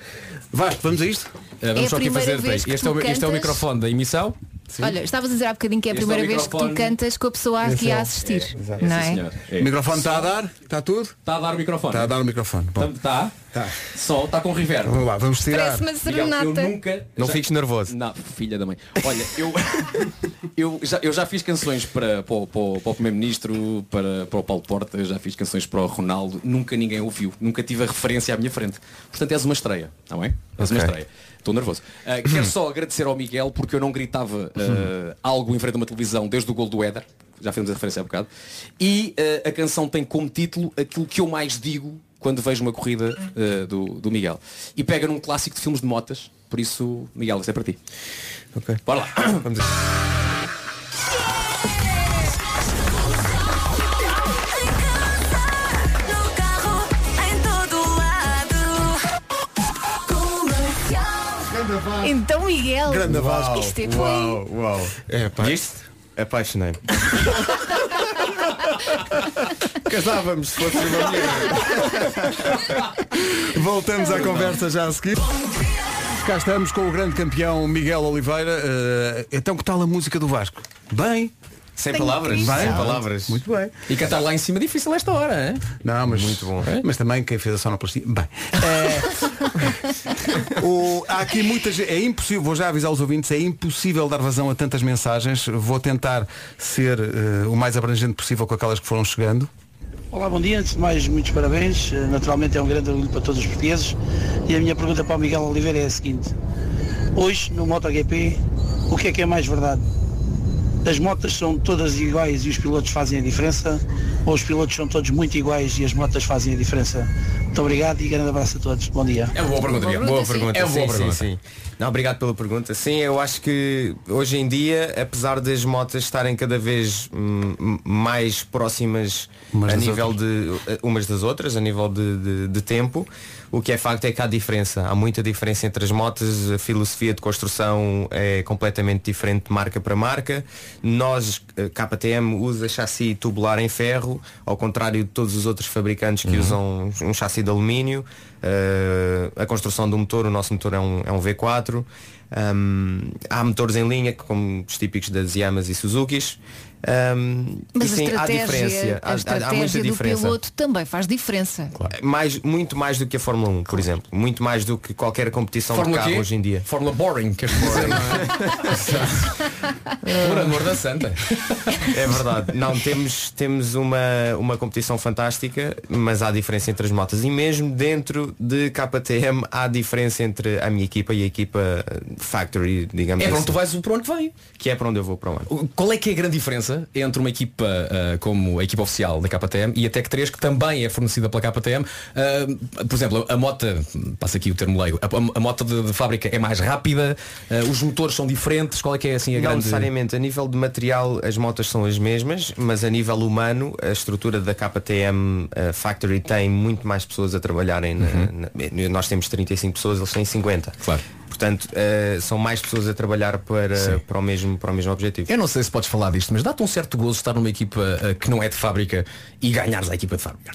Vasco, vamos a isto? Eh, vamos É só aqui fazer. vez que Este é, o, tu este é o cantas? microfone da emissão. Olha, estavas a dizer há bocadinho que é a Este é primeira vez que tu cantas com a pessoa aqui a assistir. não é? O microfone está a dar? Está tudo? Está a dar o microfone. Está a dar o microfone. Bom, Está? Tá. Só está com reverb. Vamos lá, vamos tirar. Parece uma Miguel, serenata. eu nunca. Não já- fiques nervoso. Não, filha da mãe. Olha, eu, eu, já, eu já fiz canções para, para, o- para, para o Primeiro-Ministro, para, para o Paulo Porta, já fiz canções para o Ronaldo, nunca ninguém ouviu, nunca tive a referência à minha frente. Portanto, és uma estreia, está bem? És uma Ok. estreia. Estou nervoso. Ah, quero só agradecer ao Miguel porque eu não gritava ah, algo em frente a uma televisão desde o gol do Éder, já fizemos a referência há bocado, e ah, a canção tem como título aquilo que eu mais digo quando vejo uma corrida ah, do, do Miguel. E pega num clássico de filmes de motas, por isso, Miguel, isso é para ti. Ok. Bora lá. Vamos ver. Então Miguel, Grande Vasco. isto é. Uau, uau. É, pá. Viste? Apaixonei-me. Casávamos se fosse uma mulher. Voltamos à conversa já a seguir. Cá estamos com o grande campeão Miguel Oliveira. Eh, então que tal a música do Vasco? Bem? Sem Tenho palavras. Sem palavras. Muito bem. E cantar lá em cima é difícil esta hora, hein? Não, mas Muito bom. Mas também quem fez a sonoplastia. Bem. é, o- há aqui muita gente. É impossível, vou já avisar os ouvintes, é impossível dar vazão a tantas mensagens. Vou tentar ser eh, o mais abrangente possível com aquelas que foram chegando. Olá, bom dia. Antes de mais, muitos parabéns. Eh, Naturalmente é um grande orgulho para todos os portugueses. E a minha pergunta para o Miguel Oliveira é a seguinte. Hoje, no MotoGP, o que é que é mais verdade? As motas são todas iguais e os pilotos fazem a diferença? Ou os pilotos são todos muito iguais e as motas fazem a diferença? Muito obrigado e grande abraço a todos. Bom dia. É uma boa pergunta. Boa sim. pergunta, É uma sim, boa sim, pergunta. sim. Não, obrigado pela pergunta. Sim, eu acho que hoje em dia, apesar das motas estarem cada vez hum, mais próximas Umas a nível de eh, umas das outras, a nível de, de- de tempo, o que é facto é que há diferença. Há muita diferença entre as motas, a filosofia de construção é completamente diferente de marca para marca. Nós, eh, KTM, usa chassi tubular em ferro, ao contrário de todos os outros fabricantes que usam um chassi de alumínio. Uh, a construção do motor, o nosso motor é um, é um V4. Um, há motores em linha, como os típicos das Yamas e Suzukis. Um, Mas e a sim, há diferença. a Há- há, há, estratégia muita do diferença. piloto também faz diferença. Mais, muito mais do que a Fórmula 1, por exemplo. Muito mais do que qualquer competição Fórmula de carro quê? hoje em dia. Fórmula boring, queres dizer, não é? Por amor da santa. É verdade. Não, temos, temos uma, uma competição fantástica, mas há diferença entre as motas. E mesmo dentro de KTM há diferença entre a minha equipa e a equipa Factory, digamos É para assim. onde tu vais para o ano que vem. Que é para onde eu vou para o ano. Qual é que é a grande diferença entre uma equipa ah, como a equipa oficial da KTM e a Tech 3 que também é fornecida pela KTM? Ah, por exemplo, a moto, passa aqui o termo leigo, a, a moto de, de fábrica é mais rápida, ah, os motores são diferentes, qual é que é assim a Não grande... necessariamente, a nível de material as motas são as mesmas, mas a nível humano a estrutura da KTM Factory tem muito mais pessoas a trabalharem. na- na- nós temos 35 pessoas, eles têm 50. Claro. Portanto, eh, são mais pessoas a trabalhar para, para, o mesmo, para o mesmo objetivo. Eu não sei se podes falar disto, mas dá-te um certo gozo estar numa equipa ah, que não é de fábrica e ganhares a equipa de fábrica.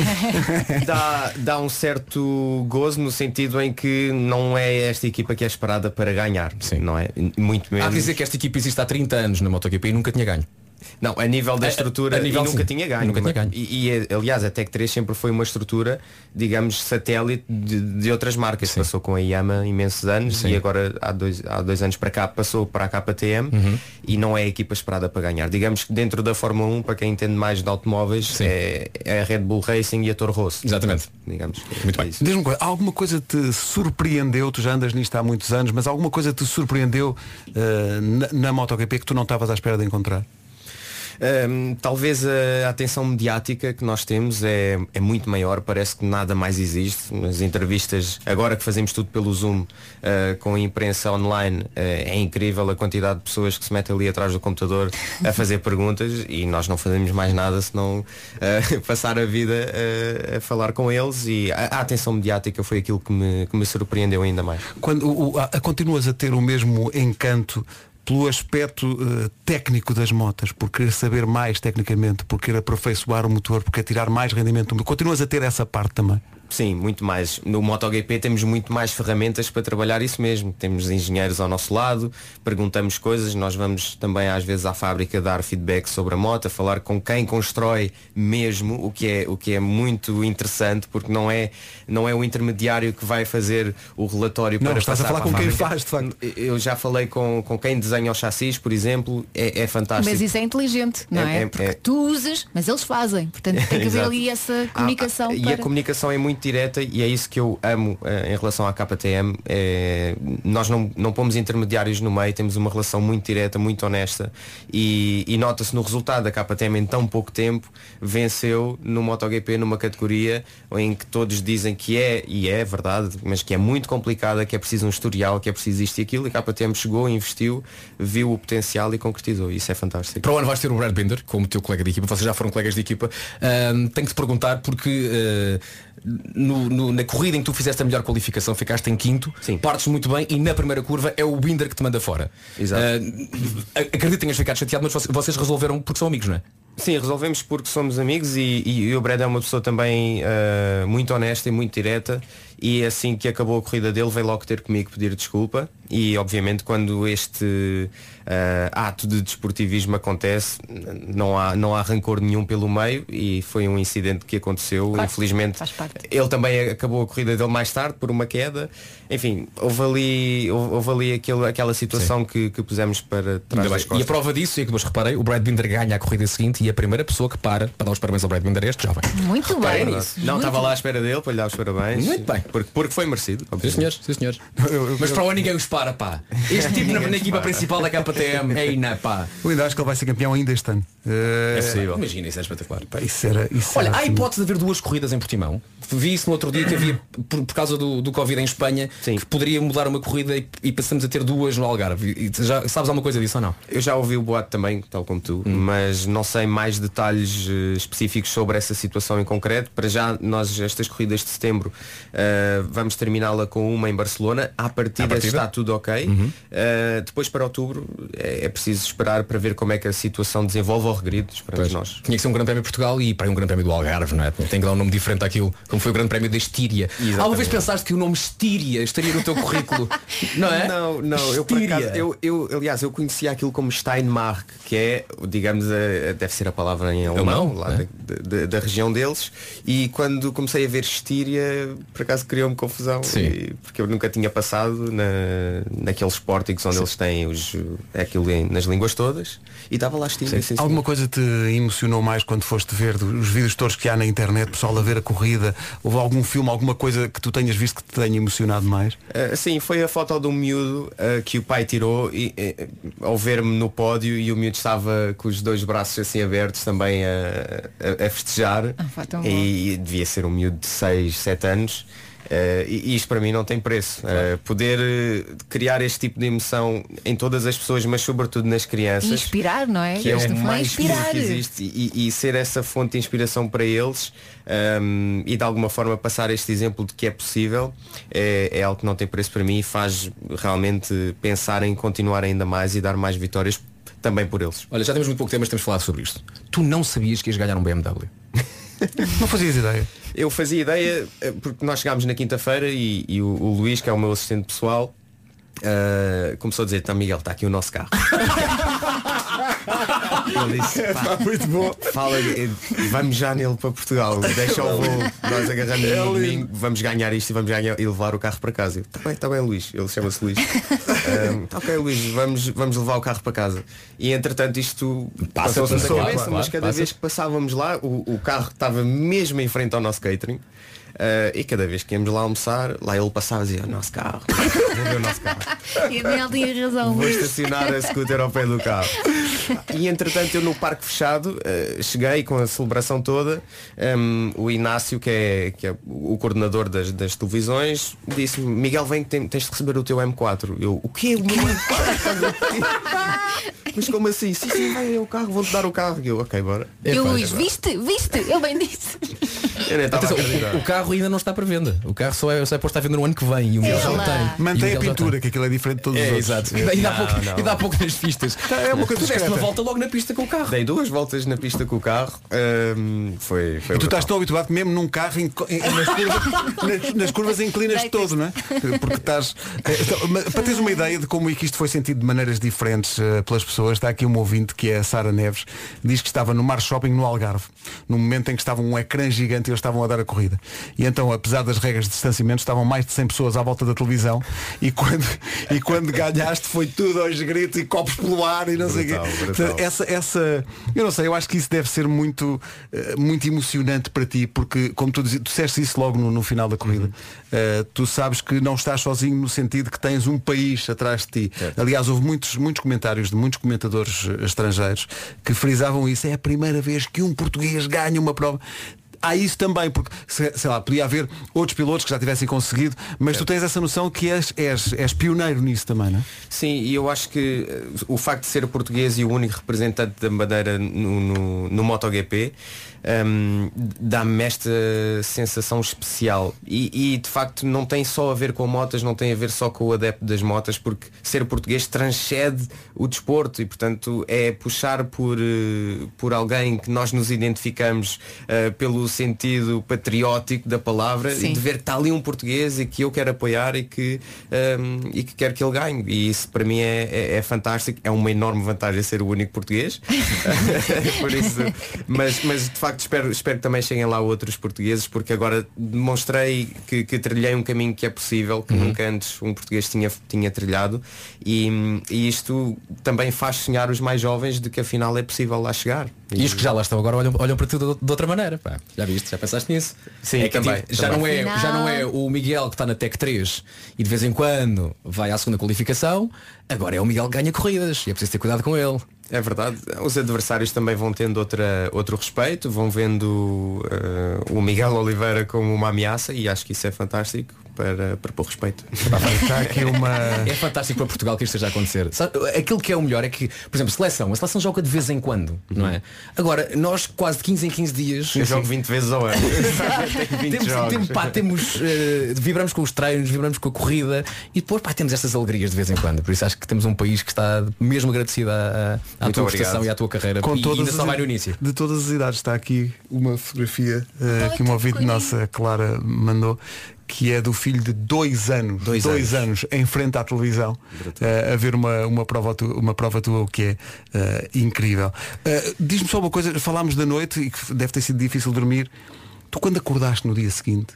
dá, dá um certo gozo no sentido em que não é esta equipa que é esperada para ganhar. Não é? Muito Há menos. de dizer que esta equipa existe há 30 anos na MotoGP e nunca tinha ganho. Não, a nível da A- estrutura a nível e nunca sim. tinha ganho. Nunca tinha ganho. E, e, aliás a Tech 3 sempre foi uma estrutura, digamos, satélite de, de outras marcas. Passou com a Yama imensos anos Sim. e agora há dois, há dois anos para cá passou para a KTM Uhum. e não é a equipa esperada para ganhar. Digamos que dentro da Fórmula 1, para quem entende mais de automóveis, é, é a Red Bull Racing e a Toro Rosso. Exatamente. Digamos. Muito bem. Diz-me uma coisa, alguma coisa te surpreendeu, tu já andas nisto há muitos anos, mas alguma coisa te surpreendeu eh, na, na MotoGP que tu não estavas à espera de encontrar? Hum, talvez a atenção mediática que nós temos é, é muito maior, parece que nada mais existe. Nas entrevistas, agora que fazemos tudo pelo Zoom, uh, com a imprensa online, uh, é incrível a quantidade de pessoas que se metem ali atrás do computador a fazer perguntas e nós não fazemos mais nada senão uh, passar a vida a falar com eles e a, a atenção mediática foi aquilo que me, que me surpreendeu ainda mais. Quando o- a- continuas a ter o mesmo encanto pelo aspecto eh, técnico das motas, por querer saber mais tecnicamente, por querer aperfeiçoar o motor, por querer tirar mais rendimento do motor, continuas a ter essa parte também. Sim, muito mais. No MotoGP temos muito mais ferramentas para trabalhar isso mesmo. Temos engenheiros ao nosso lado, perguntamos coisas, nós vamos também às vezes à fábrica dar feedback sobre a moto, a falar com quem constrói mesmo, o que é, o que é muito interessante, porque não é, não é o intermediário que vai fazer o relatório Não, para estás a falar para com quem fábrica. faz, de facto. Eu já falei com, com quem desenha os chassis, por exemplo, é, é fantástico. Mas isso é inteligente, não é? É- é- Porque é- tu usas, mas eles fazem. Portanto, tem que haver ali essa comunicação Ah, E para... a comunicação é muito direta e é isso que eu amo eh, em relação à KTM. É, nós não, não pomos intermediários no meio, temos uma relação muito direta, muito honesta e, e nota-se no resultado da KTM em tão pouco tempo venceu no MotoGP numa categoria em que todos dizem que é, e é verdade, mas que é muito complicada, que é preciso um historial, que é preciso isto e aquilo, e a KTM chegou, investiu, viu o potencial e concretizou. Isso é fantástico. Para o ano vais ter o Brad Binder como teu colega de equipa, vocês já foram colegas de equipa. Tenho que te perguntar porque ah, no- no- na corrida em que tu fizeste a melhor qualificação, ficaste em quinto, partes muito bem e na primeira curva é o Binder que te manda fora. Exato. Ah, acredito que tenhas ficado chateado, mas vocês- resolveram porque são amigos, não é? Sim, resolvemos porque somos amigos e, e- e o Brad é uma pessoa também eh, muito honesta e muito direta e assim que acabou a corrida dele veio logo ter comigo pedir desculpa. E obviamente quando este eh, ato de desportivismo acontece não há, não há rancor nenhum pelo meio. E foi um incidente que aconteceu Claro, infelizmente. ele também acabou a corrida dele mais tarde por uma queda enfim houve ali houve, ali aquele, aquela situação que, que pusemos para trás. E a prova disso, é que depois reparei, o Brad Binder ganha a corrida seguinte e a primeira pessoa que para para dar os parabéns ao Brad Binder é este jovem. Muito É bem. verdade. Não, estava lá à espera dele para lhe dar os parabéns. Muito bem. Porque, porque foi merecido. Sim senhores, sim senhores. Mas para o ano ninguém os para, pá. Este tipo na, na equipa principal da KTM é ina, pá. Eu ainda acho que ele vai ser campeão ainda este ano. Eh, É possível. Imagina, isso é espetacular. pá, isso era, isso Olha, era há assim. hipótese de haver duas corridas em Portimão. Vi isso no outro dia que havia, por, por causa do, do Covid em Espanha, que poderia mudar uma corrida e, e passamos a ter duas no Algarve. E, já sabes alguma coisa disso ou não? Eu já ouvi o boato também, tal como tu, mas não sei mais detalhes eh, específicos sobre essa situação em concreto. Para já, nós estas corridas de setembro eh, vamos terminá-la com uma em Barcelona. À partida, À partida? está tudo ok. Eh, depois para outubro é, é preciso esperar para ver como é que a situação desenvolve ao regrido. Esperamos nós. Tinha que ser um grande prémio de Portugal e para um grande prémio do Algarve, não é? Tem que dar um nome diferente àquilo, como foi o grande prémio da Estíria. Exatamente. Alguma vez pensaste que o nome Estíria estaria no teu currículo? não é? Não, não, eu acaso, eu, eu, aliás, eu conhecia aquilo como Steinmark, que é, digamos, a- a- deve ser a palavra em alemão, Alemão, lá é. da, da- da região deles, e quando comecei a ver Estíria, por acaso criou-me confusão, e- porque eu nunca tinha passado na, naqueles pórticos onde eles têm os, é aquilo em- nas línguas todas, e estava lá Estíria. sim, Alguma coisa te emocionou mais quando foste ver os vídeos todos que há na internet, pessoal a ver a corrida? Houve algum filme, alguma coisa que tu tenhas visto que te tenha emocionado mais? Uh, sim, foi a foto de um miúdo uh, que o pai tirou e, eh, ao ver-me no pódio e o miúdo estava com os dois braços assim abertos também a, a- a festejar Ah, bom. e, devia ser um miúdo de 6, 7 anos. Uh, e isto para mim não tem preço. Uh, poder uh, criar este tipo de emoção em todas as pessoas, mas sobretudo nas crianças. Inspirar, não é? Que é o foi mais puro inspirar. que existe e, e ser essa fonte de inspiração para eles um, e de alguma forma passar este exemplo de que é possível é, é algo que não tem preço para mim e faz realmente pensar em continuar ainda mais e dar mais vitórias também por eles. Olha, já temos muito pouco tempo, mas temos falado sobre isto. Tu não sabias que ias ganhar um BMW? Não fazias ideia? Eu fazia ideia, eh, porque nós chegámos na quinta-feira e, e o, o Luís, que é o meu assistente pessoal, eh, começou a dizer, tá Miguel, está aqui o nosso carro. Ele disse, pá, muito bom. Fala, eh, vamos já nele para Portugal, deixa o voo, nós agarramos É vamos ganhar isto e vamos ganhar e levar o carro para casa. Está bem, está bem Luís, ele chama-se Luís. "Tá ok Luís, vamos, vamos levar o carro para casa. E entretanto isto Passa, passou-se na cabeça, claro, mas cada passa. vez que passávamos lá, o, o carro estava mesmo em frente ao nosso catering. Ah, e cada vez que íamos lá almoçar, lá ele passava e dizia, o nosso carro, vou ver o nosso carro. E a Daniel tinha razão. Vou estacionar a scooter ao pé do carro. E entretanto eu no parque fechado eh, cheguei com a celebração toda. Ehm, o Inácio, que é, que é o coordenador das, das televisões, disse-me, Miguel vem que tens de receber o teu M4. Eu, o quê? O meu M4? Mas como assim? Sim, sim, vai é o carro, vou-te dar o carro. E eu, ok, bora. E o Luís, viste, viste, ele bem disse. Atenção, o, o carro ainda não está para venda. O carro só é, só é posto à venda no ano que vem e o Miguel já o Ela. tem. E Mantém a pintura, que aquilo é diferente de todos os É, outros. exato. Ainda há Não, pouco, não. ainda há pouco nas pistas. É uma coisa tu deste uma volta logo na pista com o carro. Dei duas voltas na pista com o carro. hum, foi, foi E tu brutal. estás tão habituado que mesmo num carro em- em- nas, curvas, nas, nas curvas inclinas-te todo, não é? Porque estás. eh, então, para teres uma ideia de como é que isto foi sentido de maneiras diferentes eh, pelas pessoas, está aqui um ouvinte que é a Sara Neves, diz que estava no Mar Shopping no Algarve, no momento em que estava um ecrã gigante e eles estavam a dar a corrida. E então, apesar das regras de distanciamento, estavam mais de 100 pessoas à volta da televisão e quando, e quando ganhaste foi tudo aos gritos e copos pelo ar e não sei o Brutal, quê. brutal. Essa, essa, eu não sei, eu acho que isso deve ser muito, eh, muito emocionante para ti, porque como tu, dizi- tu disseste isso logo no, no final da corrida, eh, tu sabes que não estás sozinho no sentido que tens um país atrás de ti. Aliás, houve muitos, muitos comentários de muitos comentadores eh, estrangeiros que frisavam isso. É a primeira vez que um português ganha uma prova. Há isso também, porque se- sei lá, podia haver outros pilotos que já tivessem conseguido, mas tu tens essa noção que és, és, és pioneiro nisso também, não é? Sim, e eu acho que eh, o facto de ser português e o único representante da bandeira no, no, no MotoGP hum, dá-me esta sensação especial. E, e, de facto não tem só a ver com motas, não tem a ver só com o adepto das motas, porque ser português transcende o desporto e portanto é puxar por, eh, por alguém que nós nos identificamos eh, pelo sentido patriótico da palavra Sim. e de ver que está ali um português e que eu quero apoiar e que, hum, e que quero que ele ganhe. E isso para mim é, é- é fantástico. É uma enorme vantagem ser o único português. Por isso, mas, mas de facto espero, espero que também cheguem lá outros portugueses, porque agora demonstrei que, que trilhei um caminho que é possível, que nunca antes um português tinha, tinha trilhado. E, e isto também faz sonhar os mais jovens de que afinal é possível lá chegar. E os que já lá estão agora olham, olham para ti de, outra maneira. pá. Já viste? Já pensaste nisso? Sim, É que, também, tipo, já, também. não é, já não é o Miguel que está na Tec 3 e de vez em quando vai à segunda qualificação, agora é o Miguel que ganha corridas e é preciso ter cuidado com ele. É verdade. Os adversários também vão tendo outra, outro respeito, vão vendo eh, o Miguel Oliveira como uma ameaça e acho que isso é fantástico para, para pôr respeito. Está aqui uma. É fantástico para Portugal que isto esteja a acontecer. Aquilo que é o melhor é que, por exemplo, seleção, a seleção joga de vez em quando, não é? Agora, nós quase de 15 em 15 dias. Eu jogo 20 vezes ao ano. Tenho 20 temos, temos, pá, temos, eh, vibramos com os treinos, vibramos com a corrida e depois pá, temos estas alegrias de vez em quando. Por isso acho que temos um país que está mesmo agradecido à, à tua prestação e à tua carreira. com e todas ainda só vai no início. De todas as idades. Está aqui uma fotografia eh, que uma ouvinte nossa, Clara, mandou, que é do filho de dois anos, Dois anos. em frente à televisão, eh, a ver uma, uma, prova, tu- uma prova tua, o que é eh, incrível. Eh, Diz-me só uma coisa, falámos da noite e que deve ter sido difícil dormir. Tu quando acordaste no dia seguinte,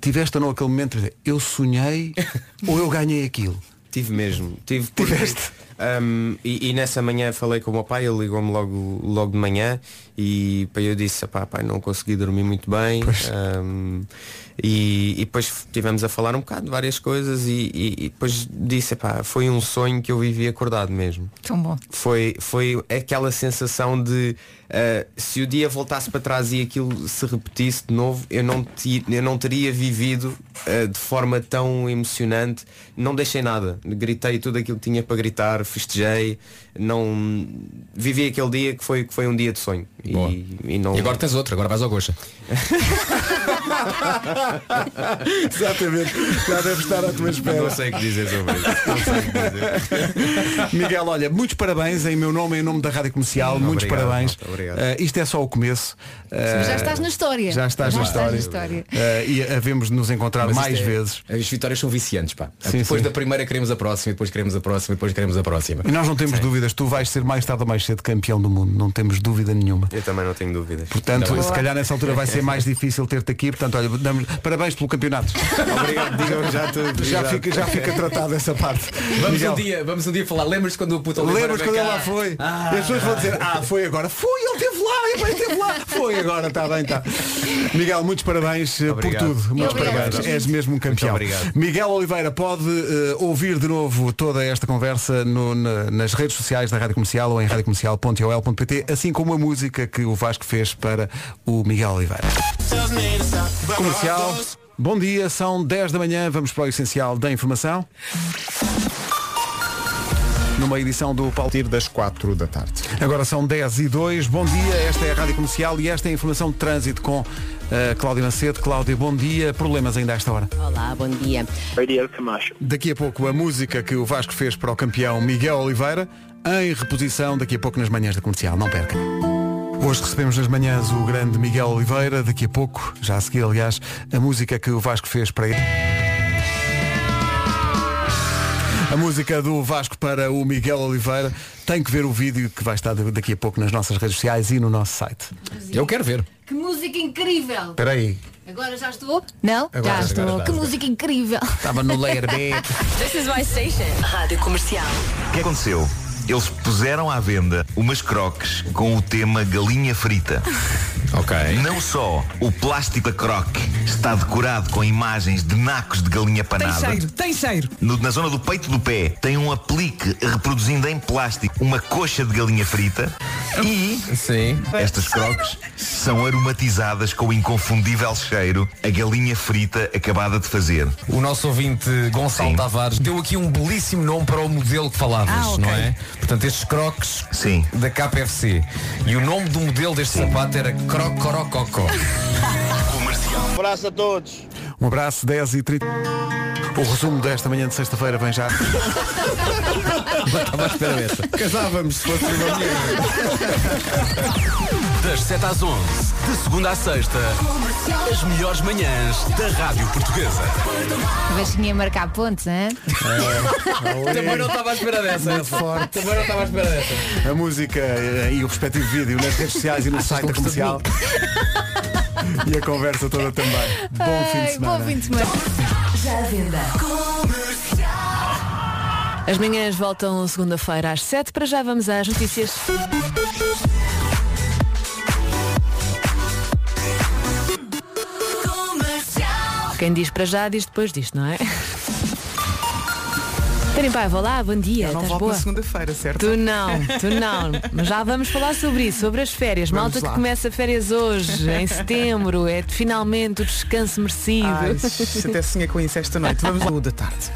tiveste ou não aquele momento de dizer, eu sonhei ou eu ganhei aquilo? Tive mesmo. Tive porque, um, e, e nessa manhã falei com o meu pai, ele ligou-me logo, logo de manhã e pá, eu disse, pá, pai, não consegui dormir muito bem. Um, e, e depois estivemos a falar um bocado de várias coisas e, e- e depois disse, pá, foi um sonho que eu vivi acordado mesmo. Tão bom. Foi, foi aquela sensação de uh, se o dia voltasse para trás e aquilo se repetisse de novo, eu não, ti- eu não teria vivido uh, de forma tão emocionante. Não deixei nada. Gritei tudo aquilo que tinha para gritar, festejei. Não vivi aquele dia que foi, que foi um dia de sonho. E, e não... E agora tens outro, agora vais ao Goxa. Exatamente, já deve estar à tua espera. Não sei o que dizer sobre isso. Não sei o que dizer. Miguel, olha, muitos parabéns em meu nome e em nome da Rádio Comercial, muitos Obrigado, parabéns. malta, obrigado. Eh, isto é só o começo. Eh, Já estás na história. Já estás Já na estás história. na história. Eh, e havemos de nos encontrar Mas mais é- vezes. As vitórias são viciantes, pá. Sim, depois sim. da primeira queremos a próxima, depois queremos a próxima, depois queremos a próxima. E nós não temos dúvidas, tu vais ser mais tarde ou mais cedo campeão do mundo, não temos dúvida nenhuma. Eu também não tenho dúvidas. Portanto, se calhar nessa altura vai ser mais difícil ter-te aqui. Portanto, olha, damos parabéns pelo campeonato. Obrigado, digam já tudo. Já fica, já fica tratado essa parte. Vamos Miguel, um dia, vamos um dia falar. Lembras-te quando o puto Lembras quando ele lá foi? Ah. E as pessoas vão dizer, ah, foi agora. Foi, ele esteve lá, ele esteve lá. Foi agora, está bem, está. Miguel, muitos parabéns eh, Obrigado. por tudo. Muitos Obrigado. parabéns. És mesmo um campeão. Muito obrigado. Miguel Oliveira pode eh, ouvir de novo toda esta conversa no- na- nas redes sociais da Rádio Comercial ou em radiocomercial.ol.pt, assim como a música que o Vasco fez para o Miguel Oliveira. Comercial. Bom dia, são 10 da manhã, vamos para o essencial da informação. numa edição do Paulo Tiro das 4 da tarde. Agora são 10 e 2. Bom dia, esta é a Rádio Comercial e esta é a informação de trânsito com uh, Cláudia Macedo. Cláudia, bom dia. Problemas ainda a esta hora? Olá, bom dia. Daqui a pouco a música que o Vasco fez para o campeão Miguel Oliveira, em reposição daqui a pouco nas manhãs da comercial. Não perca. Hoje recebemos nas manhãs o grande Miguel Oliveira, daqui a pouco, já a seguir, aliás, a música que o Vasco fez para ele. A música do Vasco para o Miguel Oliveira tem que ver o vídeo que vai estar daqui a pouco nas nossas redes sociais e no nosso site. Eu quero ver. Que música incrível! Espera aí, Agora já estou? Não? Agora, já agora estou. está. que música incrível! estava no layer B. This is my station. Rádio Comercial. O que aconteceu? Eles puseram à venda umas croques com o tema galinha frita. Ok. Não só o plástico da croque está decorado com imagens de nacos de galinha panada. tem cheiro. No- na zona do peito do pé tem um aplique reproduzindo em plástico uma coxa de galinha frita e Sim. estas croques são aromatizadas com o inconfundível cheiro a galinha frita acabada de fazer. O nosso ouvinte Gonçalo Sim. Tavares deu aqui um belíssimo nome para o modelo que falavas, Ah, ok. não é? Portanto, estes crocs Sim. da KFC. E o nome do modelo deste sapato era Crocorococó. Um abraço a todos. Um abraço, 10 e 30. O resumo desta manhã de sexta-feira vem já. Estava à espera dessa. Casávamos se fosse uma mulher. Das 7 às 11, de segunda à sexta, as melhores manhãs da Rádio Portuguesa. Baixinha a marcar pontos, hein? Também não estava à espera dessa. Muito forte. Também não estava à espera dessa. A música eh, e o respectivo vídeo nas redes sociais e no site da comercial. e a conversa toda também. Bom fim de Ai, semana. Bom fim de semana. Já venda. As manhãs voltam segunda-feira às 7. Para já vamos às notícias. Quem diz para já diz depois disto, não é? Terem Paiva, olá, bom dia. Eu não Estás volto boa? na segunda-feira, certo? Tu não, tu não. Mas já vamos falar sobre isso, sobre as férias. Vamos Malta lá. que começa férias hoje, em setembro, é finalmente o descanso merecido. Ai, até sonhei com isso esta noite. Vamos lá da tarde.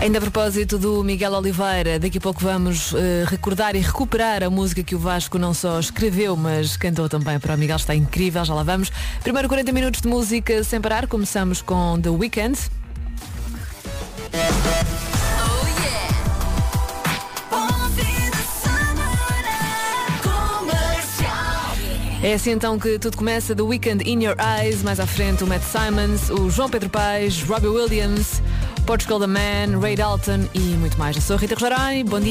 Ainda a propósito do Miguel Oliveira, daqui a pouco vamos eh, recordar e recuperar a música que o Vasco não só escreveu, mas cantou também para o Miguel, está incrível, já lá vamos. Primeiro 40 minutos de música sem parar, começamos com The Weeknd. É assim então que tudo começa, The Weeknd In Your Eyes, mais à frente o Matt Simons, o João Pedro Paes, Robbie Williams, Portugal The Man, Ray Dalton e muito mais. Eu sou a Rita Rogeroni, bom dia.